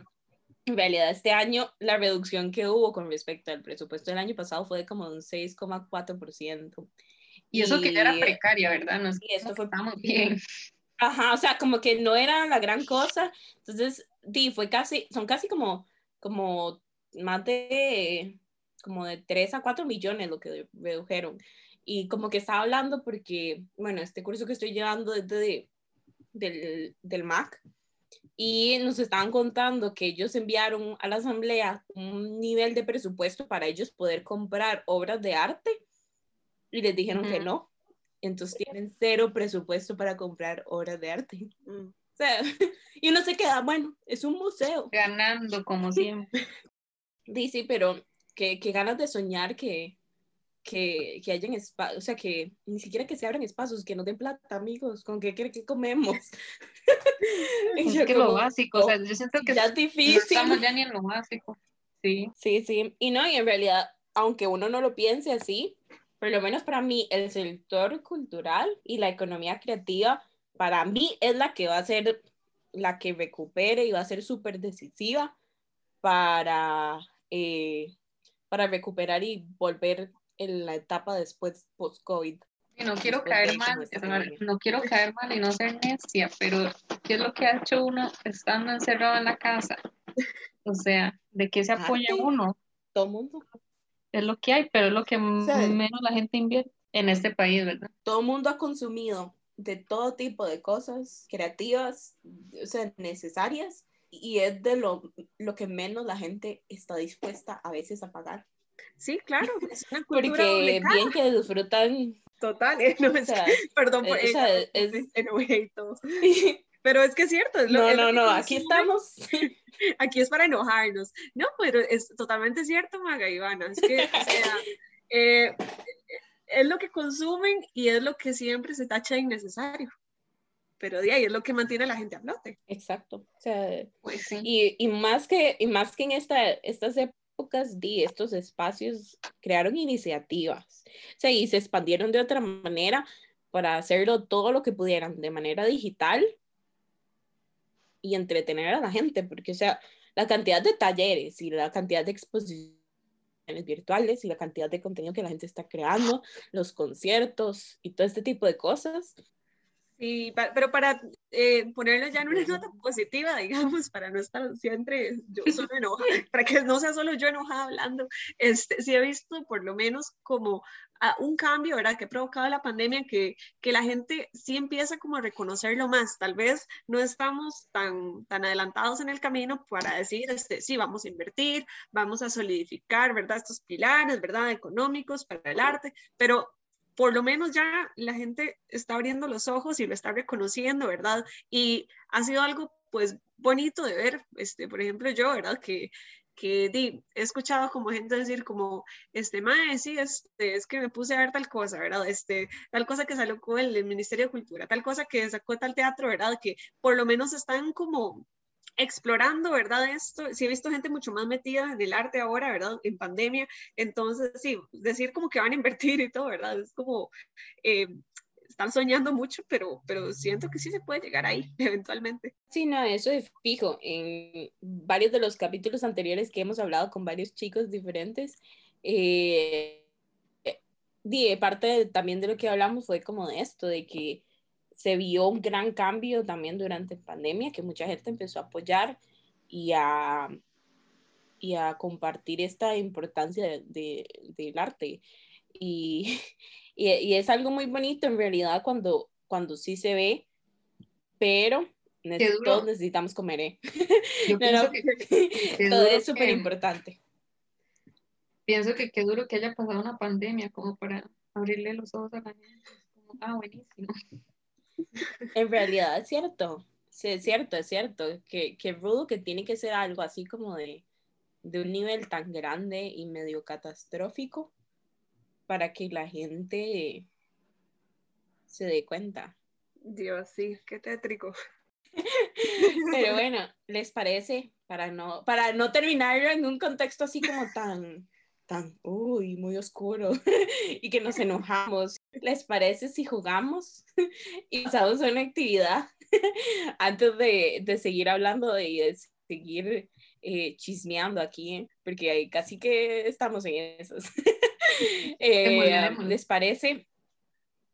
en realidad este año la reducción que hubo con respecto al presupuesto del año pasado fue de como un 6,4%. Y eso que ya era precaria, ¿verdad? Nos, y eso fue muy bien. [laughs] Ajá, o sea, como que no era la gran cosa. Entonces, sí, fue casi, son casi como, como más de como de 3 a 4 millones lo que redujeron. Y como que estaba hablando porque, bueno, este curso que estoy llevando es de, del, del MAC y nos estaban contando que ellos enviaron a la asamblea un nivel de presupuesto para ellos poder comprar obras de arte y les dijeron que no. Entonces tienen cero presupuesto para comprar obras de arte. Mm. O sea, [laughs] y uno se queda, bueno, es un museo. Ganando como siempre. Dice, pero que, ganas de soñar que, que, que hayan espacios, o sea, que ni siquiera que se abran espacios, que nos den plata, amigos, con qué que comemos. [laughs] es que lo básico, o sea, yo siento que ya es difícil. No estamos ya ni en lo básico. Sí. Sí, sí. Y no, y en realidad, aunque uno no lo piense así, por lo menos para mí, el sector cultural y la economía creativa, para mí es la que va a ser la que recupere y va a ser súper decisiva para eh, para recuperar y volver en la etapa después post-COVID. No quiero caer mal, no quiero caer mal y no ser necia, pero ¿qué es lo que ha hecho uno estando encerrado en la casa? O sea, ¿de qué se apoya uno? Todo mundo. Es lo que hay, pero es lo que menos la gente invierte en este país, ¿verdad? Todo el mundo ha consumido de todo tipo de cosas creativas, o sea, necesarias, y es de lo, lo que menos la gente está dispuesta a veces a pagar. Sí, claro, [laughs] es una cultura Porque bien que disfrutan. Total, [laughs] eh, no, perdón por eso. Es, Pero es que es cierto. Es lo, no, no, no, aquí estamos. [laughs] Aquí es para enojarnos. No, pero es totalmente cierto, Maga Ivana. Es que, o sea, eh, es lo que consumen y es lo que siempre se tacha innecesario pero de ahí es lo que mantiene a la gente a flote. Exacto. O sea, pues y, y, más que, y más que en esta, estas épocas, de estos espacios crearon iniciativas. O sea, y se expandieron de otra manera para hacerlo todo lo que pudieran de manera digital y entretener a la gente, porque, o sea, la cantidad de talleres y la cantidad de exposiciones virtuales y la cantidad de contenido que la gente está creando, los conciertos y todo este tipo de cosas. Sí, pero para eh, ponerlo ya en una nota positiva, digamos, para no estar siempre yo solo enojada, [laughs] para que no sea solo yo enojada hablando, este, sí he visto por lo menos como a un cambio, ¿verdad? Que ha provocado la pandemia, que, que la gente sí empieza como a reconocerlo más. Tal vez no estamos tan, tan adelantados en el camino para decir, este, sí, vamos a invertir, vamos a solidificar, ¿verdad? Estos pilares, ¿verdad? Económicos para el arte, pero por lo menos ya la gente está abriendo los ojos y lo está reconociendo, ¿verdad? Y ha sido algo pues bonito de ver, este, por ejemplo, yo, ¿verdad? Que, que di, he escuchado como gente decir como, este, mae, sí, este, es que me puse a ver tal cosa, ¿verdad? Este, tal cosa que salió con el, el Ministerio de Cultura, tal cosa que sacó tal teatro, ¿verdad? Que por lo menos están como explorando, ¿verdad? Esto, sí he visto gente mucho más metida en el arte ahora, ¿verdad? En pandemia, entonces sí, decir como que van a invertir y todo, ¿verdad? Es como, eh, están soñando mucho, pero, pero siento que sí se puede llegar ahí [laughs] eventualmente. Sí, no, eso es fijo. En varios de los capítulos anteriores que hemos hablado con varios chicos diferentes, eh, eh parte también de lo que hablamos fue como de esto, de que se vio un gran cambio también durante la pandemia, que mucha gente empezó a apoyar y a, y a compartir esta importancia de, del arte. [laughs] Y, y, es algo muy bonito en realidad cuando, cuando sí se ve, pero todos necesitamos comer. ¿eh? [laughs] [laughs] todo es súper importante. Pienso que qué duro que haya pasado una pandemia como para abrirle los ojos a la gente. ah, buenísimo. En realidad es cierto, sí, es cierto, es cierto, que, que rudo que tiene que ser algo así como de, de un nivel tan grande y medio catastrófico para que la gente se dé cuenta. Dios, sí, qué tétrico. [laughs] Pero [laughs] bueno, ¿les parece? Para no, para no terminarlo en un contexto así como tan, tan, uy, muy oscuro [laughs] y que nos enojamos. ¿Les parece si jugamos [laughs] y pasamos a una actividad [laughs] antes de, de seguir hablando y de seguir eh, chismeando aquí? Porque casi que estamos en esos. [laughs] eh, ¿Les parece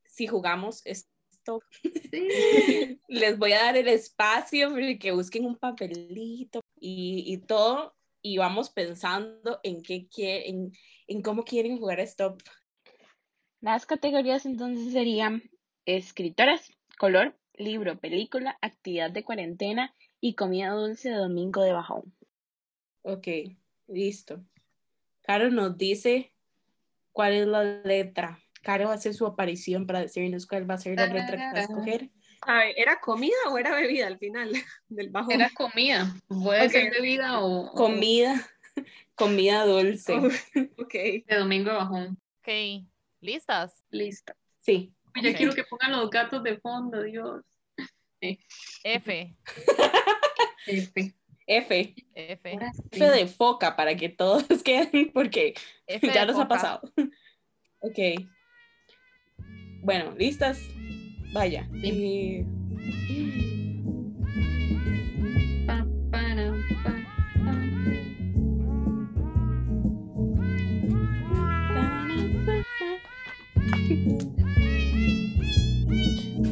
si jugamos esto? Sí. Les voy a dar el espacio para que busquen un papelito y, y todo y vamos pensando en qué quieren, en, cómo quieren jugar stop. Las categorías entonces serían escritoras, color, libro, película, actividad de cuarentena y comida dulce de domingo de bajón. Ok, listo. Caro nos dice cuál es la letra. Caro va a hacer su aparición para decirnos cuál va a ser la letra que va a escoger. ¿era comida o era bebida al final [laughs] del bajo? Era comida. Puede ser bebida o, Comida. [laughs] Comida dulce. [laughs] ok. De domingo de bajón. Ok. ¿Listas? Lista. Sí. Ya quiero que pongan los gatos de fondo, Dios. [laughs] F. F. F. F. F de foca para que todos [laughs] queden, porque ya nos ha pasado. [laughs] Ok. Bueno, ¿listas? Vaya.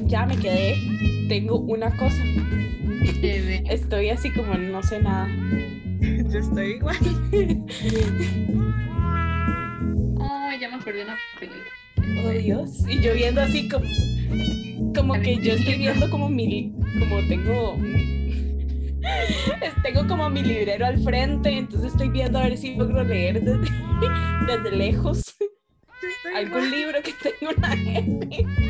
Ya me quedé. Tengo una cosa. Estoy así como no sé nada. [laughs] Yo estoy igual. oh, ya me acordé una película. Oh Dios. Y yo viendo así como como que yo estoy viendo como mi, como tengo, [laughs] tengo como mi librero al frente, entonces estoy viendo a ver si logro leer desde, [laughs] desde lejos algún libro que tenga una F.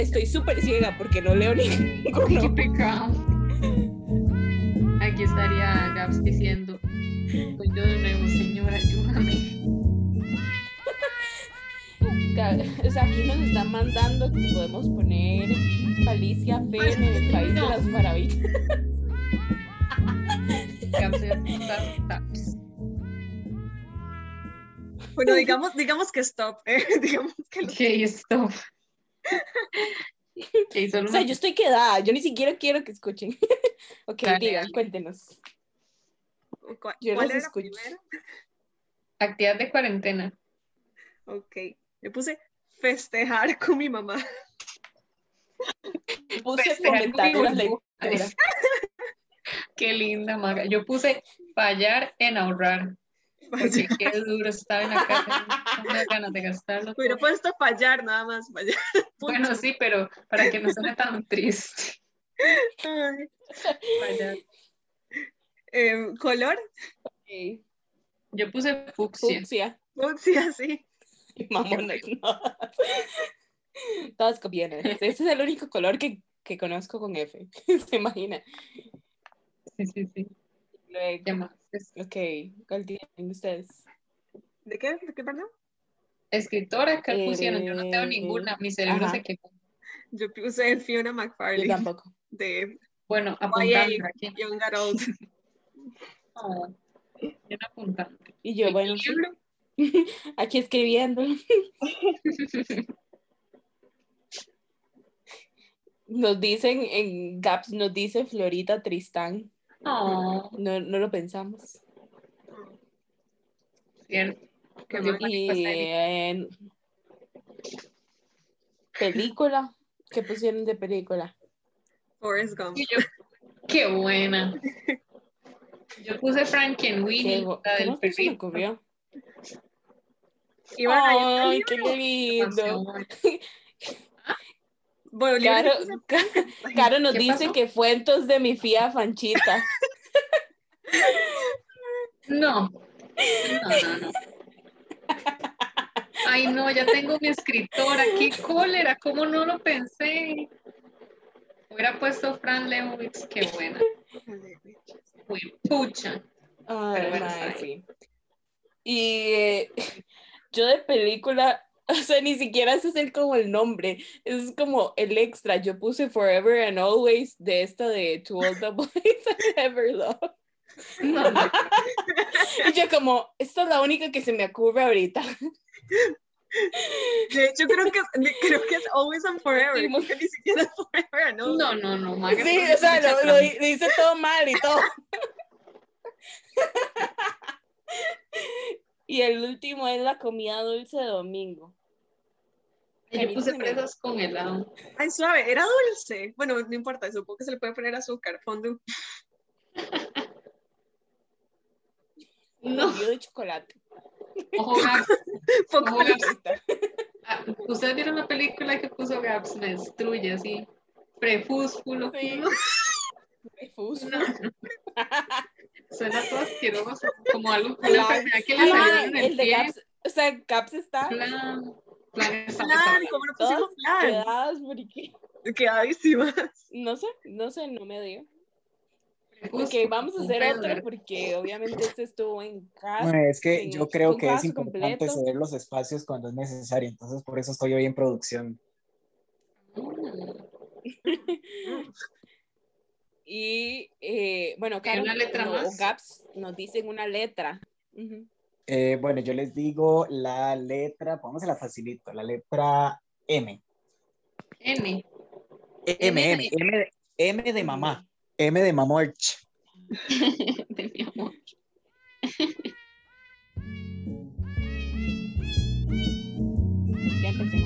Estoy súper ciega porque no leo ninguno. Aquí estaría Gabs diciendo, pues yo de nuevo, señora, ayúdame. o sea, aquí nos están mandando que podemos poner Alicia Fe en el país de las maravillas. [laughs] bueno, digamos, digamos que stop, ¿eh? [laughs] digamos que okay, stop. [laughs] o sea, yo estoy quedada, yo ni siquiera quiero que escuchen. [laughs] Ok, Dale, digan, dale. cuéntenos. ¿Cuál, Yo cuál los era escucho. Actividad de cuarentena. Ok, yo puse festejar con mi mamá. Puse Festejar con mi la burbuja. lectura. [laughs] Qué linda, Maga. Yo puse fallar en ahorrar. Porque qué duro estar en la casa. Da ganas de gastarlo. Hubiera puesto fallar, nada más, fallar. Bueno, sí, pero para que no suene tan triste. Ay. Fallar. Em, color. Yo puse fucsia. Fucsia. sí, [laughs] así. Mamonas, no. Todas copiadas. Ese es el único color que, que conozco con F. [laughs] ¿Se imagina? [laughs] Sí, sí, sí. Luego, ¿Qué más? Ok, ¿cuál tienen ustedes? ¿De qué? ¿De qué, perdón? Escritora, ¿qué pusieron? Yo no tengo Eh, ninguna. Mi cerebro ajá. se quedó. Yo puse Fiona Yo McFarlane tampoco. [laughs] de Bueno, YA, apuntando aquí. Young Adult. Oh, [laughs] bien apuntando. Y yo, ¿Y bueno, libro? aquí escribiendo. Nos dicen en Gaps, nos dice Florita Tristán. Oh, No, no lo pensamos. cierto. Qué Y en película, ¿qué pusieron de película? Forrest Gump. Yo, qué buena. Yo puse ¿Qué, Frankenweenie, qué del se me ocurrió? Ay, qué lindo. [laughs] Bueno, [laughs] Caro, nos ¿Qué dice pasó? que fuentos de mi fía Fanchita. No. No, no, no. Ay, no, ya tengo mi escritora. Qué cólera, ¿cómo no lo pensé? Hubiera puesto Fran Lewis, qué buena. Uy, pucha. Ay, Pero bueno, sí. Y eh, [laughs] yo de película, [laughs] o sea, ni siquiera sé hacer como el nombre, es como el extra. Yo puse Forever and Always de esta de To All the Boys [laughs] I Ever Loved. No, no. Y yo como, esta es la única que se me ocurre ahorita. De hecho, creo que, creo que es Always and Forever. Sí, Creo que ni siquiera es Forever, ¿no? No, no, no, Maga, Sí, o sea, es lo, lo hice todo mal y todo. [laughs] Y el último es la comida dulce de domingo. Yo puse fresas con helado. Ay, suave, era dulce. Bueno, no importa, supongo que se le puede poner azúcar, fondo. No, Batido de chocolate. ojo, Gaps. [laughs] Poco Ojo, Gaps. Ah, Ustedes vieron la película que puso Gaps, me destruye así. Prefúsculo. Sí. No. [laughs] Suena todo asqueroso, como algo, que le Ay, salió mae, en el el de pie. Caps, o sea, Caps está Plan, plan está Plan, ¿cómo no pusimos plan? quedadas porque Quedadísimas. no sé, no sé, no me dio. Prefúsculo, Ok, vamos a hacer otro porque obviamente este estuvo en casa. Bueno, es que yo creo que es importante completo. ceder los espacios cuando es necesario, entonces por eso estoy hoy en producción. [laughs] [laughs] Y eh, bueno, Caro, una letra no, Gaps nos dicen una letra. Ujú. Eh, bueno, yo les digo la letra, vamos a la facilito, la letra M. M, M M, M, de- M de mamá, M de mamorch. [laughs] de mi amor. [laughs] Ya empecé.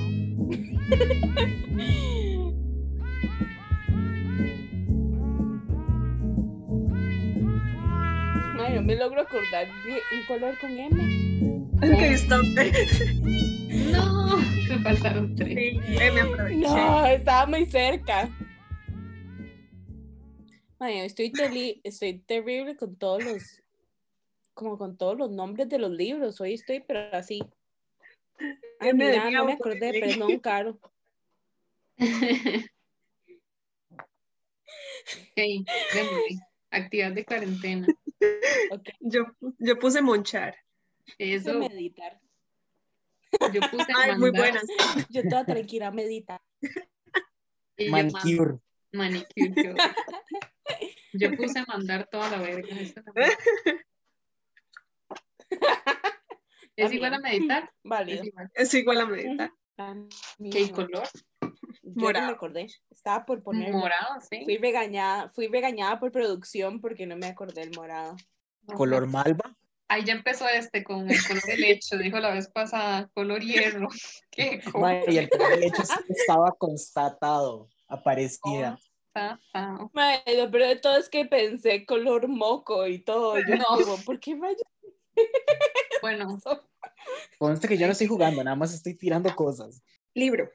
Ay, no me logro acordar de un color con M. Ok, stop. No, me faltaron tres. Sí, me aproveché. No, estaba muy cerca. Ay, estoy, estoy terrible con todos los, como con todos los nombres de los libros. Hoy estoy, pero así. Ay, de mira, no me acordé, perdón, Caro. [laughs] Ok. Actividad de cuarentena. Yo, yo puse monchar. puse Eso, meditar. yo puse Ay, muy buenas. Yo toda tranquila, yo Manicure. man- Manicure. bueno. Yo puse mandar toda la verga. [laughs] ¿Es igual a meditar? Igual. Es igual a meditar. ¿Qué color? Yo no me acordé. Estaba por poner. Morado, sí. Fui regañada, fui regañada por producción porque no me acordé el morado. Color malva. Ahí ya empezó este con el color del lecho, dijo la vez pasada, color hierro. [laughs] Qué Mae, y el color de leche sí estaba constatado, aparecía. lo peor de todo es que pensé color moco y todo. Yo No. como, ¿por qué rayos? Bueno, [laughs] Conste que yo no estoy jugando, nada más estoy tirando cosas. Libro.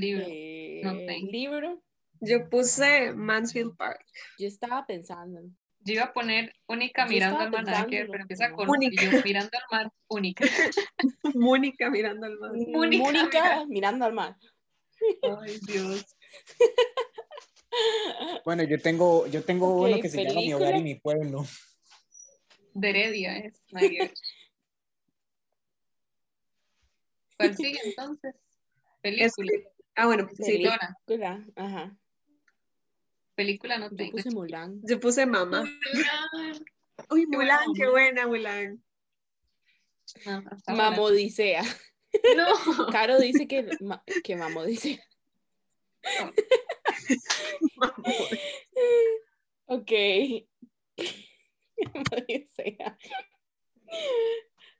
Libro. Eh, no tengo. libro? Yo puse Mansfield Park. Yo estaba pensando. Yo iba a poner única mirando al mar, que pero empieza con Única. y yo mirando al mar, única. [laughs] Mónica mirando al mar. Mónica, Mónica mira. mirando al mar. Ay, Dios. [laughs] Bueno, yo tengo, yo tengo Ok, uno que se llama Mi hogar y mi pueblo. De Heredia es. ver. [laughs] ¿Cuál sigue entonces? Película. Este, ah, bueno, sí. Escritora. Película, Ajá. Película no Yo tengo. puse Mulan. Yo puse mamá. Mulan. Uy, Mulan, qué buena, Mulan. No. Mamodicea. [laughs] No. Caro dice que, ma- que mamodicea. Ok. [laughs] Mamodicea.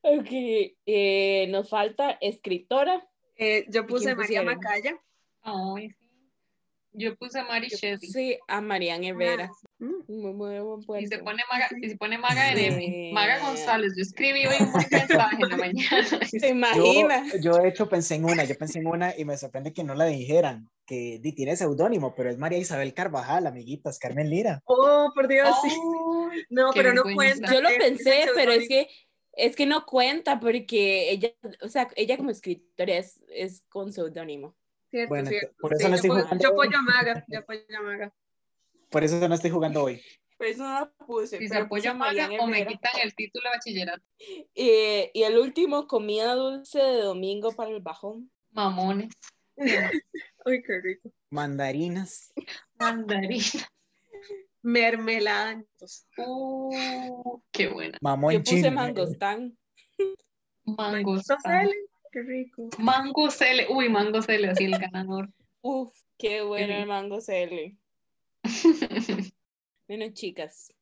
Ok. eh, nos falta escritora. Eh, yo puse María? Macaya. Ay, sí. Yo puse Yo Shelley. puse a Marian Herrera. Mm, Muy, muy buen Y se pone Maga, y se pone Maga en M. Maga González. Yo escribí hoy un mensaje en la mañana. [laughs] ¿Se Yo, imagina? yo de hecho pensé en una, yo pensé en una y me sorprende que no la dijeran, que di, tiene seudónimo, pero es María Isabel Carvajal, amiguitas, Carmen Lira. Oh, por Dios, sí. No, pero no cuenta. Yo lo pensé, pero es que es que no cuenta porque ella, o sea, ella como escritora es, es con seudónimo. Cierto, Bueno, cierto. por eso Sí, no yo estoy apoyo- jugando Yo hoy. apoyo a Maga, yo apoyo a Maga. Por eso no estoy jugando hoy. Por eso no la puse. Si se apoya Maga o me quitan el título de bachillerato. Eh, y el último, comida dulce de domingo para el bajón. Mamones. [laughs] Uy, qué rico. Mandarinas. Mandarina. Mermelada. entonces. Uh, qué buena. Mamón Yo puse mangostán. Mango Sofele, Qué rico. Mango Cele. Uy, Mango Cele, así el [laughs] ganador. Uf, qué bueno el mango CL. [laughs] Bueno, chicas,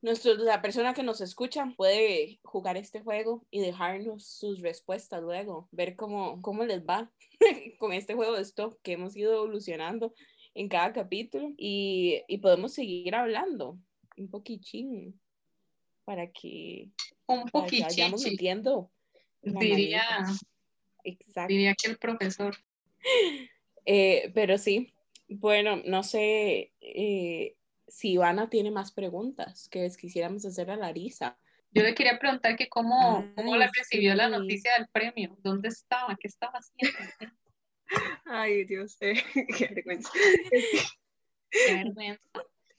nuestro, la persona que nos escucha puede jugar este juego y dejarnos sus respuestas luego, ver cómo, cómo les va [laughs] con este juego de stop que hemos ido evolucionando en cada capítulo y, y podemos seguir hablando un poquitín para que, Un para que vayamos la Diría. Exacto. diría que el profesor. [laughs] Eh, pero sí, bueno, no sé eh, si Ivana tiene más preguntas que les quisiéramos hacer a Larisa. Yo le quería preguntar que cómo, cómo la Ay, recibió la noticia del premio. ¿Dónde estaba? ¿Qué estaba haciendo? [laughs] Ay, Dios, eh, [laughs] qué vergüenza. Qué [laughs] vergüenza.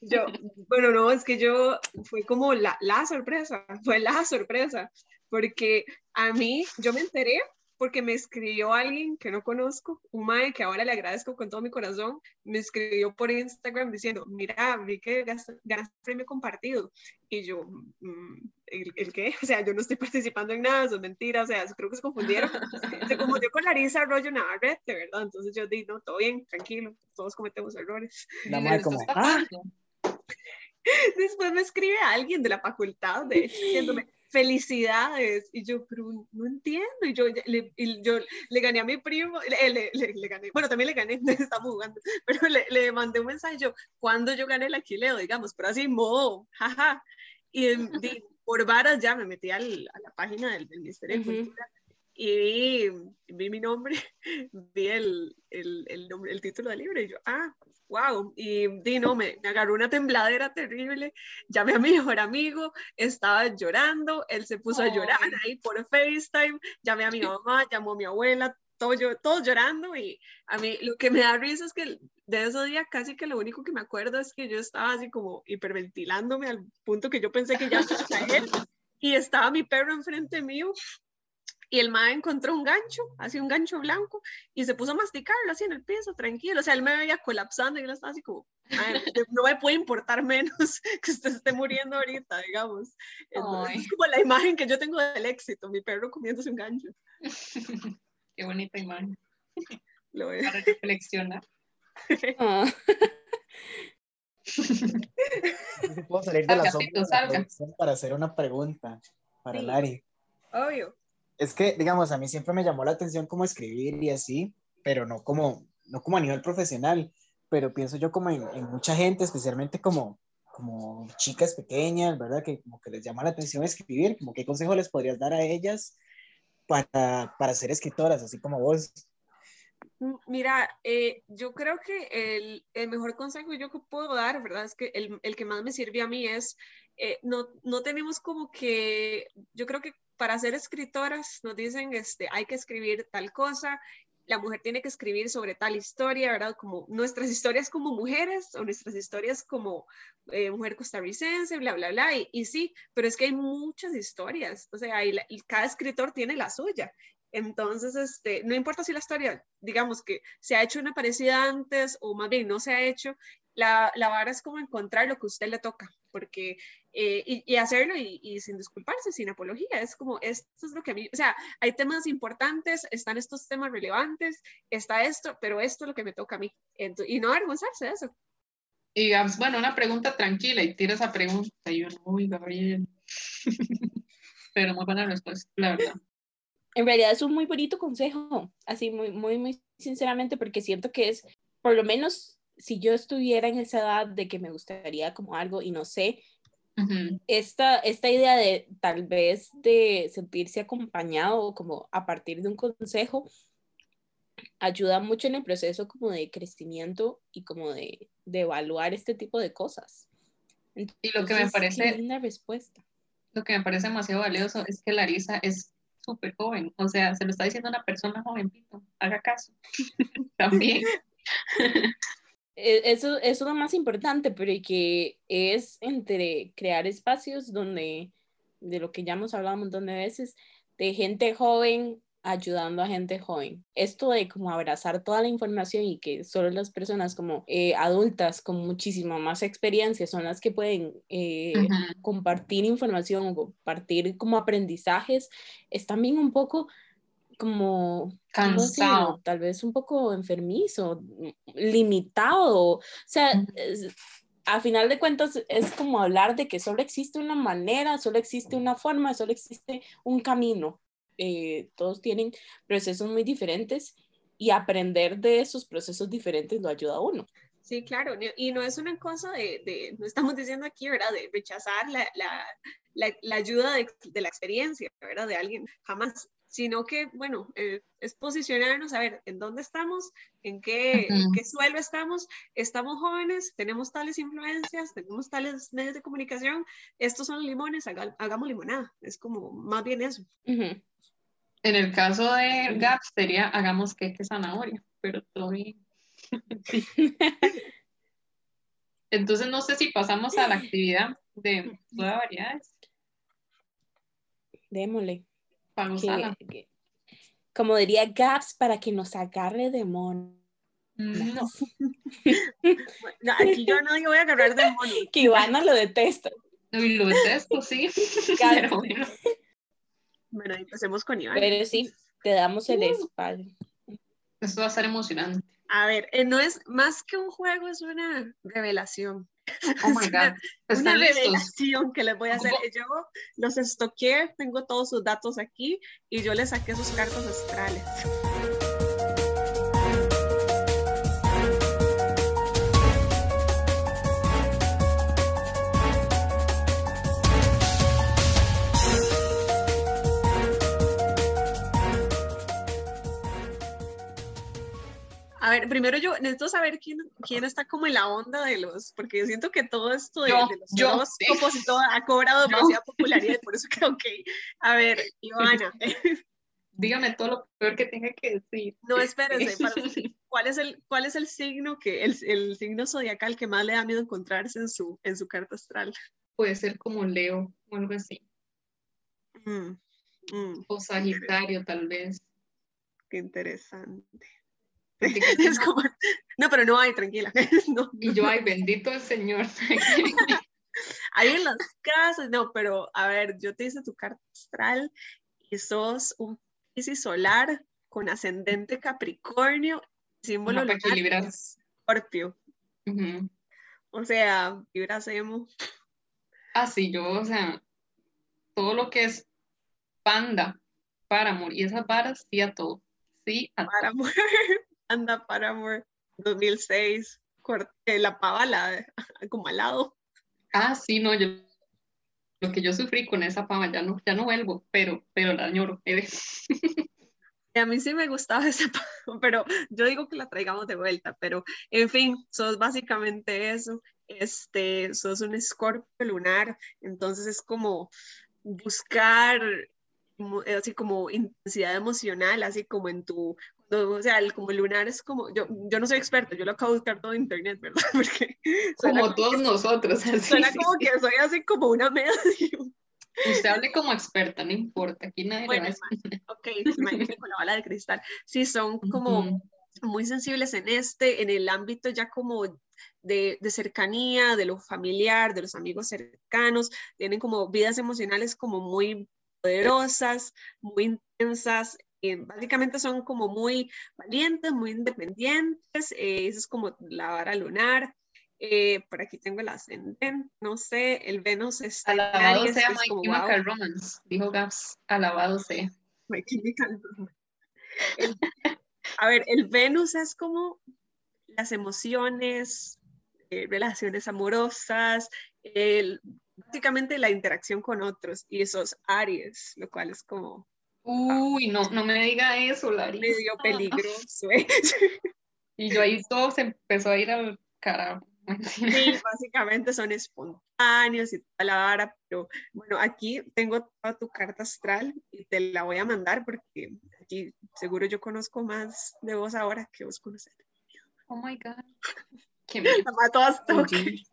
Yo, bueno, no, es que yo, fue como la, la sorpresa, fue la sorpresa, porque a mí, yo me enteré porque me escribió alguien que no conozco, un mae que ahora le agradezco con todo mi corazón, me escribió por Instagram diciendo, mira, vi que ganaste premio compartido, y yo, mm, ¿el, el qué? [laughs] O sea, yo no estoy participando en nada, eso es mentira, o sea, creo que se confundieron, [laughs] se confundió con Larisa Arroyo Navarrete, ¿verdad? Entonces yo dije, no, todo bien, tranquilo, todos cometemos errores. La esto como, ah, pasando. [laughs] Después me escribe alguien de la facultad, de hecho, diciéndome felicidades. Y yo, pero no entiendo. Y yo, le, y yo le gané a mi primo, le, le- le- gané, bueno, también le gané, [laughs] estamos jugando, pero le, mandé un mensaje yo, cuando yo gané el aquileo, digamos, pero así, modo, jaja. Y por varas ya me metí al- a la página del, del Ministerio de Ujú. Cultura y vi, vi mi nombre, [laughs] vi el, el, el, nombre, el título del libro y yo, ah, wow. Y di, no, me, me agarró una tembladera terrible, llamé a mi [laughs] mejor amigo, estaba llorando, él se puso a llorar ahí por FaceTime, llamé a mi mamá, llamó a mi abuela, todo yo, todos llorando y a mí lo que me da risa es que de ese día casi que lo único que me acuerdo es que yo estaba así como hiperventilándome al punto que yo pensé que ya se iba a caer y estaba mi perro enfrente mío y el mae encontró un gancho, así un gancho blanco, y se puso a masticarlo así en el piso, tranquilo. O sea, él me veía colapsando y yo estaba así como, "Mae, no me puede importar menos [laughs] que usted esté muriendo ahorita, digamos. Entonces, es como la imagen que yo tengo del éxito, mi perro comiéndose un gancho. [laughs] Qué bonita imagen. Lo a- Para reflexionar. No sé si puedo salir de la sombra para hacer una pregunta para Sí. Lari. Obvio. Es que, digamos, a mí siempre me llamó la atención cómo escribir y así, pero no como, no como a nivel profesional, pero pienso yo como en, en mucha gente, especialmente como, como chicas pequeñas, ¿verdad? Que como que les llama la atención escribir, como qué consejo les podrías dar a ellas para, para ser escritoras, así como vos. M- Mira, eh, yo creo que el, el mejor consejo yo que puedo dar, ¿verdad? Es que el, el que más me sirve a mí es, eh, no, no tenemos como que, yo creo que para ser escritoras nos dicen, este, hay que escribir tal cosa, la mujer tiene que escribir sobre tal historia, ¿verdad? Como nuestras historias como mujeres o nuestras historias como eh, mujer costarricense, bla, bla, bla. Y, y sí, pero es que hay muchas historias, o sea, la- cada escritor tiene la suya. Entonces, este, no importa si la historia, digamos que se ha hecho una parecida antes o más bien no se ha hecho, la, la vara es como encontrar lo que a usted le toca, porque, eh, y, y hacerlo y, y sin disculparse, sin apología, es como, esto es lo que a mí, o sea, hay temas importantes, están estos temas relevantes, está esto, pero esto es lo que me toca a mí, y no avergonzarse de eso. Y Gabs, bueno, una pregunta tranquila y tira esa pregunta. Y yo, uy, Gabriel. [laughs] Pero muy buena respuesta, la verdad. en realidad es un muy bonito consejo, así muy, muy, muy sinceramente, porque siento que es, por lo menos, si yo estuviera en esa edad de que me gustaría como algo y no sé, Ujú. esta, esta idea de tal vez de sentirse acompañado como a partir de un consejo ayuda mucho en el proceso como de crecimiento y como de, de evaluar este tipo de cosas. Y lo que me Entonces, parece linda respuesta. lo que me parece demasiado valioso es que Larisa es súper joven, o sea, se lo está diciendo una persona jovencito, haga caso. [laughs] También. [laughs] E- Eso, eso es lo más importante, pero que es entre crear espacios donde, de lo que ya hemos hablado un montón de veces, de gente joven ayudando a gente joven. Esto de como abrazar toda la información y que solo las personas como eh, adultas con muchísima más experiencia son las que pueden eh, compartir información o compartir como aprendizajes, es también un poco como. Cansado. tal vez un poco enfermizo, limitado. O sea, es- a final de cuentas es como hablar de que solo existe una manera, solo existe una forma, solo existe un camino. Eh, todos tienen procesos muy diferentes y aprender de esos procesos diferentes lo ayuda a uno. Sí, claro, y no es una cosa de, de- no estamos diciendo aquí, ¿verdad?, de rechazar la, la, la, la ayuda de, de la experiencia, ¿verdad?, de alguien, jamás, sino que, bueno, eh, es posicionarnos a ver en dónde estamos, en qué, en Ujú. qué suelo estamos, estamos jóvenes, tenemos tales influencias, tenemos tales medios de comunicación, estos son limones, haga- hagamos limonada, es como más bien eso. En el caso de Gaps sería hagamos queque zanahoria, pero todo bien. [laughs] Entonces no sé si pasamos a la actividad de [laughs] todas variedades. Démosle. Para que- que- como diría Gaps, para que nos agarre de mono. No, [laughs] No, aquí yo no voy a agarrar de mono. Que Ivana lo detesta. Uy, lo detesto, sí. [laughs] [laughs] Claro. Pero bueno. Bueno, empecemos con Iván. Pero sí, te damos el espacio. Esto va a ser emocionante. A ver, eh, no es más que un juego, es una revelación. Oh my [laughs] God. Una ¿Están listos? revelación que les voy a hacer. Yo los estoqué, tengo todos sus datos aquí y yo les saqué sus cartas astrales. Ver, primero yo necesito saber quién, quién está como en la onda de los, porque yo siento que todo esto de, Yo, de los yo, y todo ha cobrado demasiada popularidad, por eso que, a ver, Ivana, [laughs] Dígame todo lo peor que tenga que decir. no espérese, para- [laughs] ¿cuál es el, cuál es el signo que, el, el signo zodiacal que más le da miedo encontrarse en su, en su carta astral? Puede ser como Leo o algo así. Mm, mm, O Sagitario, tal vez. qué interesante. Porque Es como, no, pero no hay, tranquila. [laughs] No, Y yo, ay, bendito el Señor. [laughs] hay en las casas, no, pero a ver, yo te hice tu carta astral y sos un Piscis solar con ascendente Capricornio símbolo Ajá, lunar equilibrar. es Scorpio. Ujú. O sea, vibras emo. Ah, sí, yo, o sea, todo lo que es panda, Paramore y esas varas, sí a todo. Sí a todo. [laughs] Anda Paramore. 2006. cor- eh, La pava la, [laughs] como al lado. Ah, sí, no, yo lo que yo sufrí con esa pava, ya no, ya no vuelvo, pero, pero la añoro. a mí sí me gustaba [laughs] esa pava, pero yo digo que la traigamos de vuelta. Pero, en fin, sos básicamente eso. Este, sos un escorpio lunar. Entonces es como buscar así como intensidad emocional, así como en tu, o sea, el, como el lunar es como, yo, yo no soy experta, yo lo acabo de buscar todo en internet, ¿verdad? [laughs] Porque Como todos nosotros, [laughs] así. suena como que soy así como una medium. Usted hable como experta, no importa, aquí nadie le Bueno, va a decir. ok, imagínate con la bala de cristal. Sí, son como Ujú. muy sensibles en este, en el ámbito ya como de, de cercanía, de lo familiar, de los amigos cercanos, tienen como vidas emocionales como muy poderosas, muy intensas, eh, básicamente son como muy valientes, muy independientes, eh, eso es como la vara lunar. Eh, por aquí tengo el ascendente, no sé, el Venus está Alabado Aries, sea es My como, Chemical wow, Romance, dijo Gaps. Alabado sea. My Chemical Romance. El- a ver, el Venus es como las emociones, eh, relaciones amorosas, el- básicamente la interacción con otros y esos Aries, lo cual es como Uy, no, no me diga eso, Larry. medio peligroso. ¿eh? [laughs] Y yo ahí todo se empezó a ir al carajo. Sí, básicamente son espontáneos y toda la vara, pero bueno, aquí tengo toda tu carta astral y te la voy a mandar porque aquí seguro yo conozco más de vos ahora que vos conocés. Oh my God. [laughs] Mató hasta.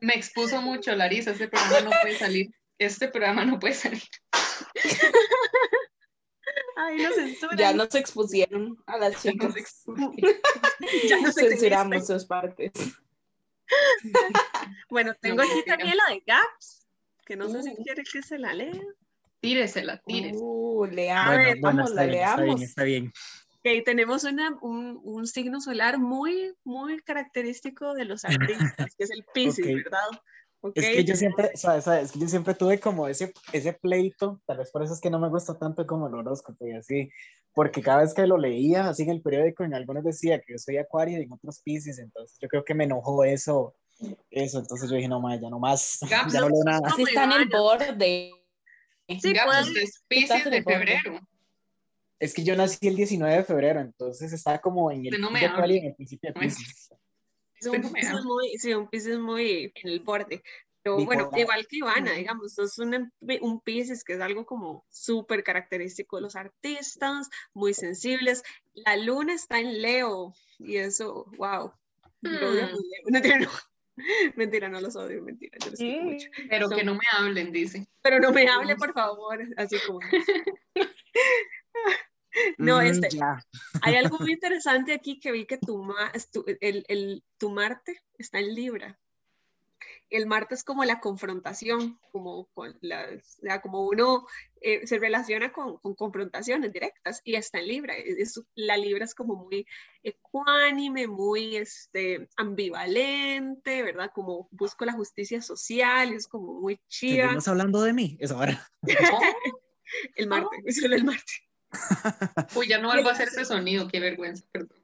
Me expuso mucho, Larisa. Este programa no puede salir. Este programa no puede salir. [laughs] Ay, no censuran. Ya nos expusieron a las Ya chicas. [laughs] nos. Ya no se Censuramos sus partes. Bueno, tengo No, aquí también la de Gaps, que no sé si Uh. quiere que se la lea. Tíresela, tíresela. Uh, leamos, ver, vamos, la está bien, está bien, leamos. está bien. Ok, tenemos una- un, un signo solar muy, muy característico de los [laughs] artistas, que es el Pisces, Ok. ¿verdad? Ok, Es que yo siempre, ¿sabes? ¿sabes? Es que yo siempre tuve como ese, ese pleito, tal vez por eso es que no me gusta tanto como el horóscopo y así, porque cada vez que lo leía, así en el periódico, en algunos decía que yo soy acuario y en otros piscis, entonces yo creo que me enojó eso, eso, entonces yo dije, no más, ya no más, [laughs] ya no leo nada. Así está en el borde. Sí, Gaps, puedes- usted es en de febrero. Es que yo nací el 19 de febrero, entonces está como en el no me de en el principio de No me- piscis. es un Pisces muy, sí, un Pisces muy en el borde. Pero bueno, igual que Ivana, digamos, es un, un Pisces que es algo como súper característico de los artistas, muy sensibles. La luna está en Leo y eso, wow. Hmm. [laughs] mentira, no. Mentira, no los odio, mentira, yo los quiero mucho. Pero que Son- no me hablen, dice. Pero no me hable, por favor, así como. [laughs] [laughs] No, Mm, este, ya. hay algo muy [laughs] interesante aquí que vi que tu, ma- es tu- el, el- tu Marte está en Libra. El Marte es como la confrontación, como, con las- o sea, como uno eh, se relaciona con, con confrontaciones directas y está en Libra. Es- la Libra es como muy ecuánime, muy este, ambivalente, ¿verdad? Como busco la justicia social, es como muy chida. ¿Seguimos hablando de mí? Eso ahora. [laughs] El Marte, solo el Marte. [laughs] Uy, ya no vuelvo a hacer ese sonido, qué vergüenza, perdón.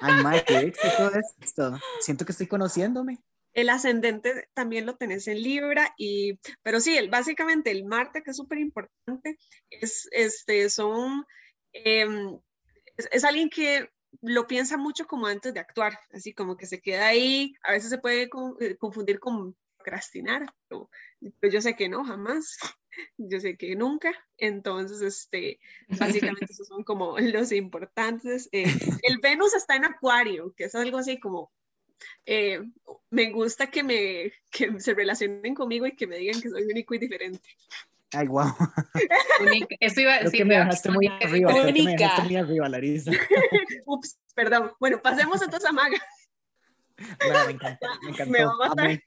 Ay, madre, qué éxito es esto. Siento que estoy conociéndome. El ascendente también lo tenés en Libra, y, pero sí, el, básicamente el Marte, que es súper importante, es, este, son, em, es, es alguien que lo piensa mucho como antes de actuar, así como que se queda ahí, a veces se puede eh, confundir con procrastinar, pero, pero yo sé que no, jamás, [laughs] yo sé que nunca, entonces, este, básicamente esos son como [laughs] los importantes. Eh, el Venus está en Acuario, que es algo así como eh, me gusta que me que se relacionen conmigo y que me digan que soy único y diferente. Ay, wow. [laughs] Única- Eso iba a decir. me dejaste muy arriba. Creo que me dejaste muy arriba, Larisa. Ups, perdón. Bueno, pasemos entonces a Maga. Bueno, me encantó, me encantó. Me va a matar. Amé.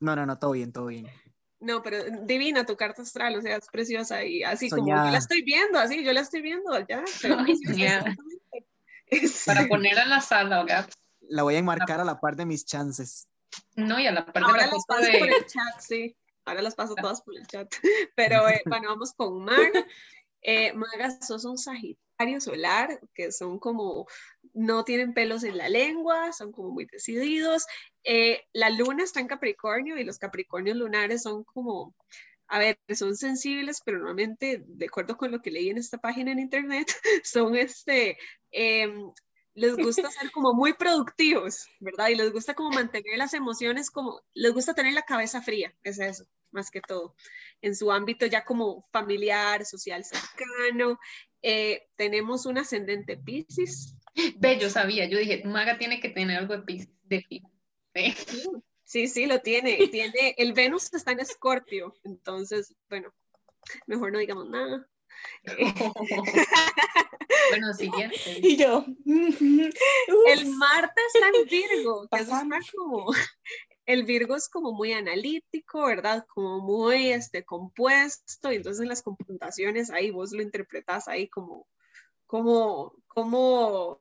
No, no, no, todo bien, todo bien. No, pero divina tu carta astral, o sea, es preciosa y así como yo la estoy viendo, así, yo la estoy viendo, ya. se ve Ay, preciosa, soñada. exactamente. Es- Para poner a la sala, ¿verdad? La voy a enmarcar a la par de mis chances. No, y a la parte de Ahora la las paso por de... el chat, sí. Ahora las paso todas por el chat. [laughs] Pero eh, bueno, vamos con Maga. Eh, Maga, sos un sagitario solar, que son como, no tienen pelos en la lengua, son como muy decididos. Eh, la luna está en Capricornio y los Capricornios lunares son como, a ver, son sensibles, pero normalmente, de acuerdo con lo que leí en esta página en internet, [laughs] son este, em, les gusta ser como muy productivos, ¿verdad? Y les gusta como mantener las emociones como, les gusta tener la cabeza fría, es eso, más que todo. En su ámbito ya como familiar, social, cercano. Eh, tenemos un ascendente Pisces. Ve, yo sabía, yo dije, Maga tiene que tener algo de Pisces, de. Sí, sí, lo tiene. Tiene, el Venus está en Escorpio, entonces, bueno, mejor no digamos nada. [laughs] Bueno, siguiente. Y yo. El Marte está en Virgo, que está Pasamos. como, el Virgo es como muy analítico, ¿verdad? Como muy este, compuesto, y entonces en las confrontaciones ahí vos lo interpretás ahí como, como, como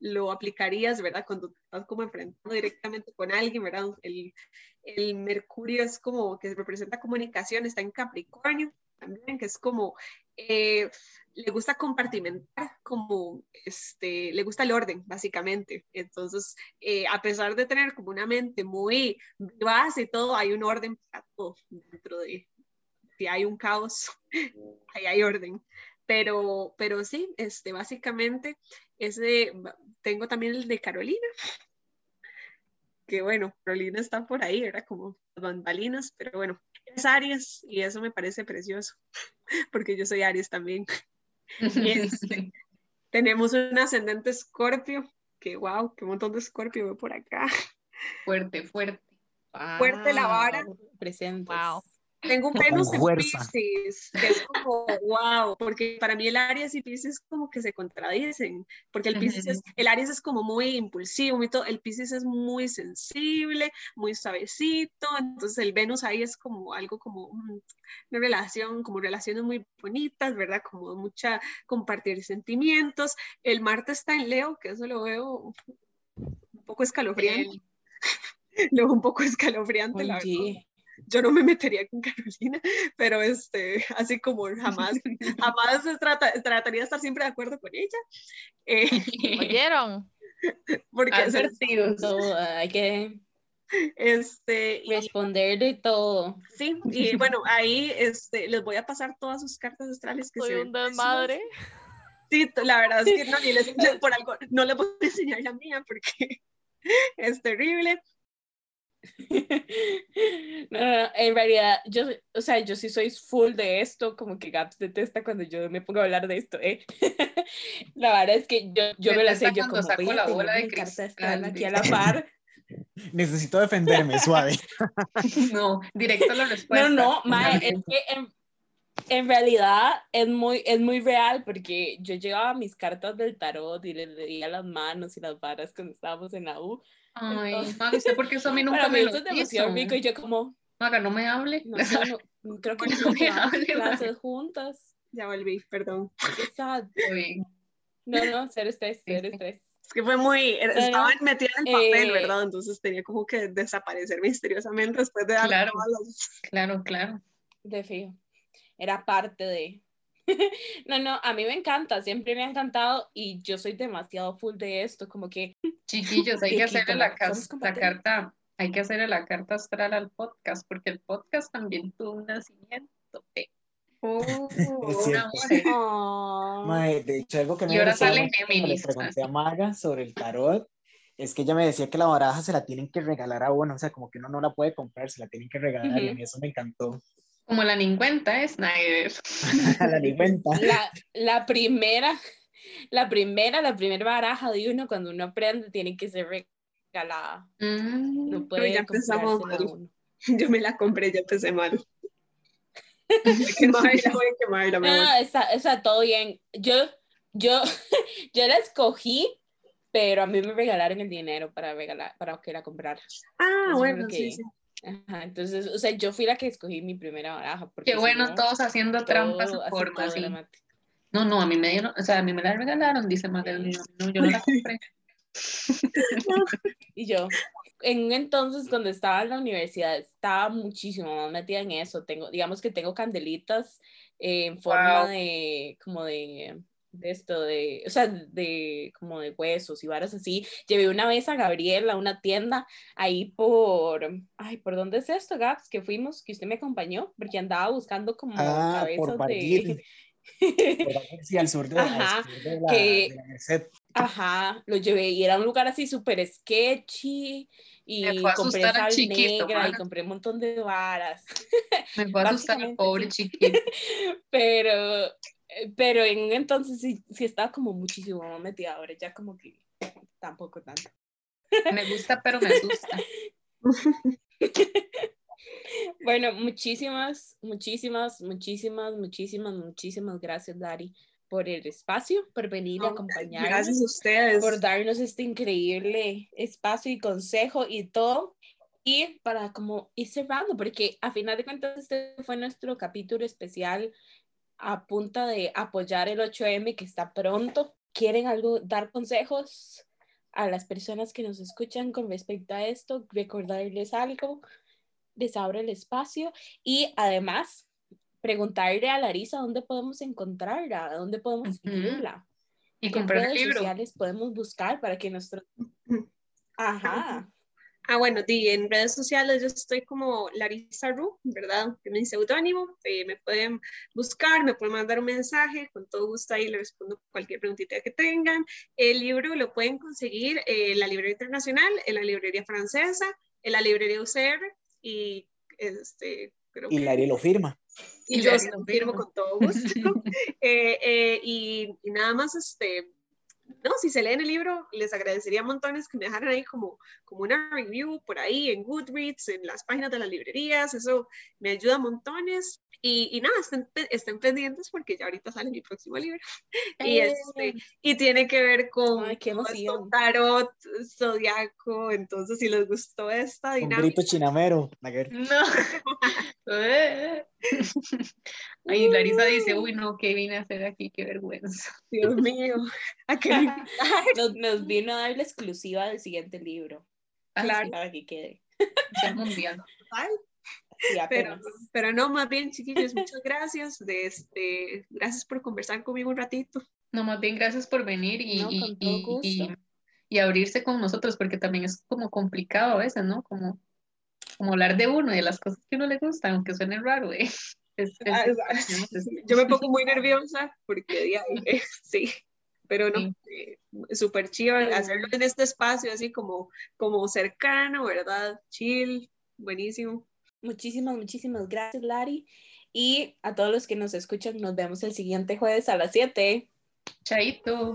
lo aplicarías, ¿verdad? Cuando te estás como enfrentando directamente con alguien, ¿verdad? El, el Mercurio es como que representa comunicación, está en Capricornio también, que es como, eh, le gusta compartimentar, como, este, le gusta el orden, básicamente. Entonces, eh, a pesar de tener como una mente muy vivaz y todo, hay un orden para todo dentro de, si hay un caos, [laughs] ahí hay orden. Pero, pero sí, este, básicamente, ese, tengo también el de Carolina, que bueno, Carolina está por ahí, era como bambalinas, pero bueno, es Aries y eso me parece precioso, [laughs] porque yo soy Aries también. Y este, [laughs] tenemos un ascendente Escorpio, que wow, qué montón de Escorpio veo por acá. Fuerte, fuerte. Fuerte la vara. Presentes. Wow. Tengo un Venus en. Pisces, que es como [laughs] wow, porque para mí el Aries y Pisces como que se contradicen, porque el Pisces es, el Aries es como muy impulsivo, muy todo, el Pisces es muy sensible, muy suavecito, entonces el Venus ahí es como algo como mm, una relación, como relaciones muy bonitas, ¿verdad? Como mucha compartir sentimientos. El Marte está en Leo, que eso lo veo un poco escalofriante, [laughs] lo veo un poco escalofriante, la verdad Oye, yo no me metería con Carolina, pero este, así como jamás, jamás trata, trataría de estar siempre de acuerdo con ella. eh, ¿Oyeron? porque es- Advertidos. todo, hay que este, responder de todo. sí, y bueno, ahí este, les voy a pasar todas sus cartas astrales que Soy un desmadre. Sí, la verdad es que no, ni les, [laughs] por algo, no les voy a enseñar la mía porque [laughs] es terrible. No, [laughs] no, no, en realidad, yo, o sea, yo sí soy full de esto, como que Gaps detesta cuando yo me pongo a hablar de esto, ¿eh? [laughs] La verdad es que yo, yo me la sé, yo como saco la bola de cristal, aquí a la par. [laughs] Necesito defenderme, suave. No, directo a la respuesta. No, no, mae, es que en, en realidad es muy, es muy real porque yo llevaba mis cartas del tarot y les leía las manos y las varas cuando estábamos en la U. Ay, Entonces- Maga, ¿usted por qué eso a mí [laughs] nunca Para mí me lo esto es demasiado hizo? rico y yo como, Maga, no me hable. no sé, no, [laughs] creo que No no me hable, clases juntas. Ya volví, perdón. Qué sad. [laughs] No, no, cero estrés, sí. estrés. Es que fue muy, era- No, no. estaba metida en el papel, Eh, ¿verdad? Entonces tenía como que desaparecer misteriosamente después de dar Claro. las- Claro, claro. De fijo. Era parte de. [laughs] No, no, a mí me encanta, siempre me ha encantado y yo soy demasiado full de esto, como que [laughs] Chiquillos, hay que hacerle la, la carta, hay que hacerle la carta astral al podcast, porque el podcast también tuvo un nacimiento. [laughs] eh. Oh. Una oh, Mae, de hecho, algo que me Y ahora sale le pregunté a Maga sobre el tarot, es que ella me decía que la baraja se la tienen que regalar a uno, o sea, como que uno no la puede comprar, se la tienen que regalar, y a mí eso me encantó. Como la ni cuenta es Snyder. [laughs] La ni cuenta. la, la primera, la primera, la primera baraja de uno cuando uno aprende tiene que ser regalada. Mm, No puede ya empezamos mal. uno. [laughs] Yo me la compré, ya empecé mal. [laughs] Voy a quemarla, voy a quemarla, me No, no, está, está todo bien. Yo, yo, yo la escogí, pero a mí me regalaron el dinero para regalar, para que la comprara. Ah, Eso bueno, lo que- sí, sí. Ajá, entonces, o sea, yo fui la que escogí mi primera baraja. Porque Qué si bueno, no, todos haciendo todo trampas o formas. No, no, a mí me dieron, o sea, a mí me la regalaron, dice Magdalena. No, yo no la compré. [laughs] Y yo, en un entonces, cuando estaba en la universidad, estaba muchísimo más metida en eso. Tengo, digamos que tengo candelitas eh, en forma Wow. de, como de, de esto, de, o sea, de, como de huesos y varas así. Llevé una vez a Gabriel a una tienda ahí por, ay, ¿por dónde es esto, Gabs? Que fuimos, que usted me acompañó, porque andaba buscando como Ah, por cabezas de... [laughs] Por ahí, sí, al sur de, al Ajá, sur de la, que- de la. Ajá, lo llevé y era un lugar así súper sketchy y compré sal chiquito, negra y compré un montón de varas, Me fue a asustar al pobre chiquito. [laughs] pero, pero en un entonces sí, sí estaba como muchísimo más metida, ahora ya como que tampoco tanto. Me gusta, pero me asusta. [laughs] Bueno, muchísimas, muchísimas, muchísimas, muchísimas, muchísimas gracias, Dari, por el espacio, por venir a No, acompañarnos. Gracias a ustedes. por darnos este increíble espacio y consejo y todo. Y para como ir cerrando, porque a final de cuentas este fue nuestro capítulo especial a punta de apoyar el 8M que está pronto. ¿Quieren algo, dar consejos a las personas que nos escuchan con respecto a esto? Recordarles algo, les abro el espacio y además preguntarle a Larisa dónde podemos encontrarla, dónde podemos seguirla. Y ¿Qué comprar redes libro. sociales podemos buscar para que nuestro... Ajá. Ah, bueno, di, en redes sociales yo estoy como Larisa Ru, ¿verdad? Que es mi seudónimo. eh, me pueden buscar, me pueden mandar un mensaje, con todo gusto ahí les respondo cualquier preguntita que tengan. El libro lo pueden conseguir en la librería internacional, en la librería francesa, en la librería UCR y este, creo Y que- Larry lo firma. y Y yo lo firmo con todo gusto. [laughs] [laughs] Eh, eh, y, y nada más, este, no, si se leen el libro, les agradecería montones que me dejaran ahí como, como una review por ahí en Goodreads, en las páginas de las librerías, eso me ayuda montones. Y, y nada, estén, pe- estén pendientes porque ya ahorita sale mi próximo libro. [laughs] Y, este, y tiene que ver con Ay, emoción. tarot, zodiaco. Entonces, si les gustó esta Un dinámica, grito chinamero. No. [laughs] [laughs] Ay, Larisa dice, uy, no, ¿qué vine a hacer aquí? Qué vergüenza. [laughs] Dios mío, ¿a qué? [laughs] Nos, nos vino a dar la exclusiva del siguiente libro. Claro. Para que quede. Ser mundial. Sí, Pero, pero no, más bien, chiquillos, muchas gracias. De este, gracias por conversar conmigo un ratito. No, más bien gracias por venir y, No, y- y- y abrirse con nosotros, porque también es como complicado a veces, ¿no? Como, como hablar de uno y de las cosas que uno le gustan, aunque suene raro, ¿eh? [laughs] Es- es- Ah, es- es- Yo me pongo muy nerviosa porque ya, eh, [laughs] sí, pero no, Sí. eh, súper chido hacerlo en este espacio así como, como cercano, ¿verdad? Chill, buenísimo. Muchísimas, muchísimas gracias, Lari. Y a todos los que nos escuchan, nos vemos el siguiente jueves a las 7. Chaito.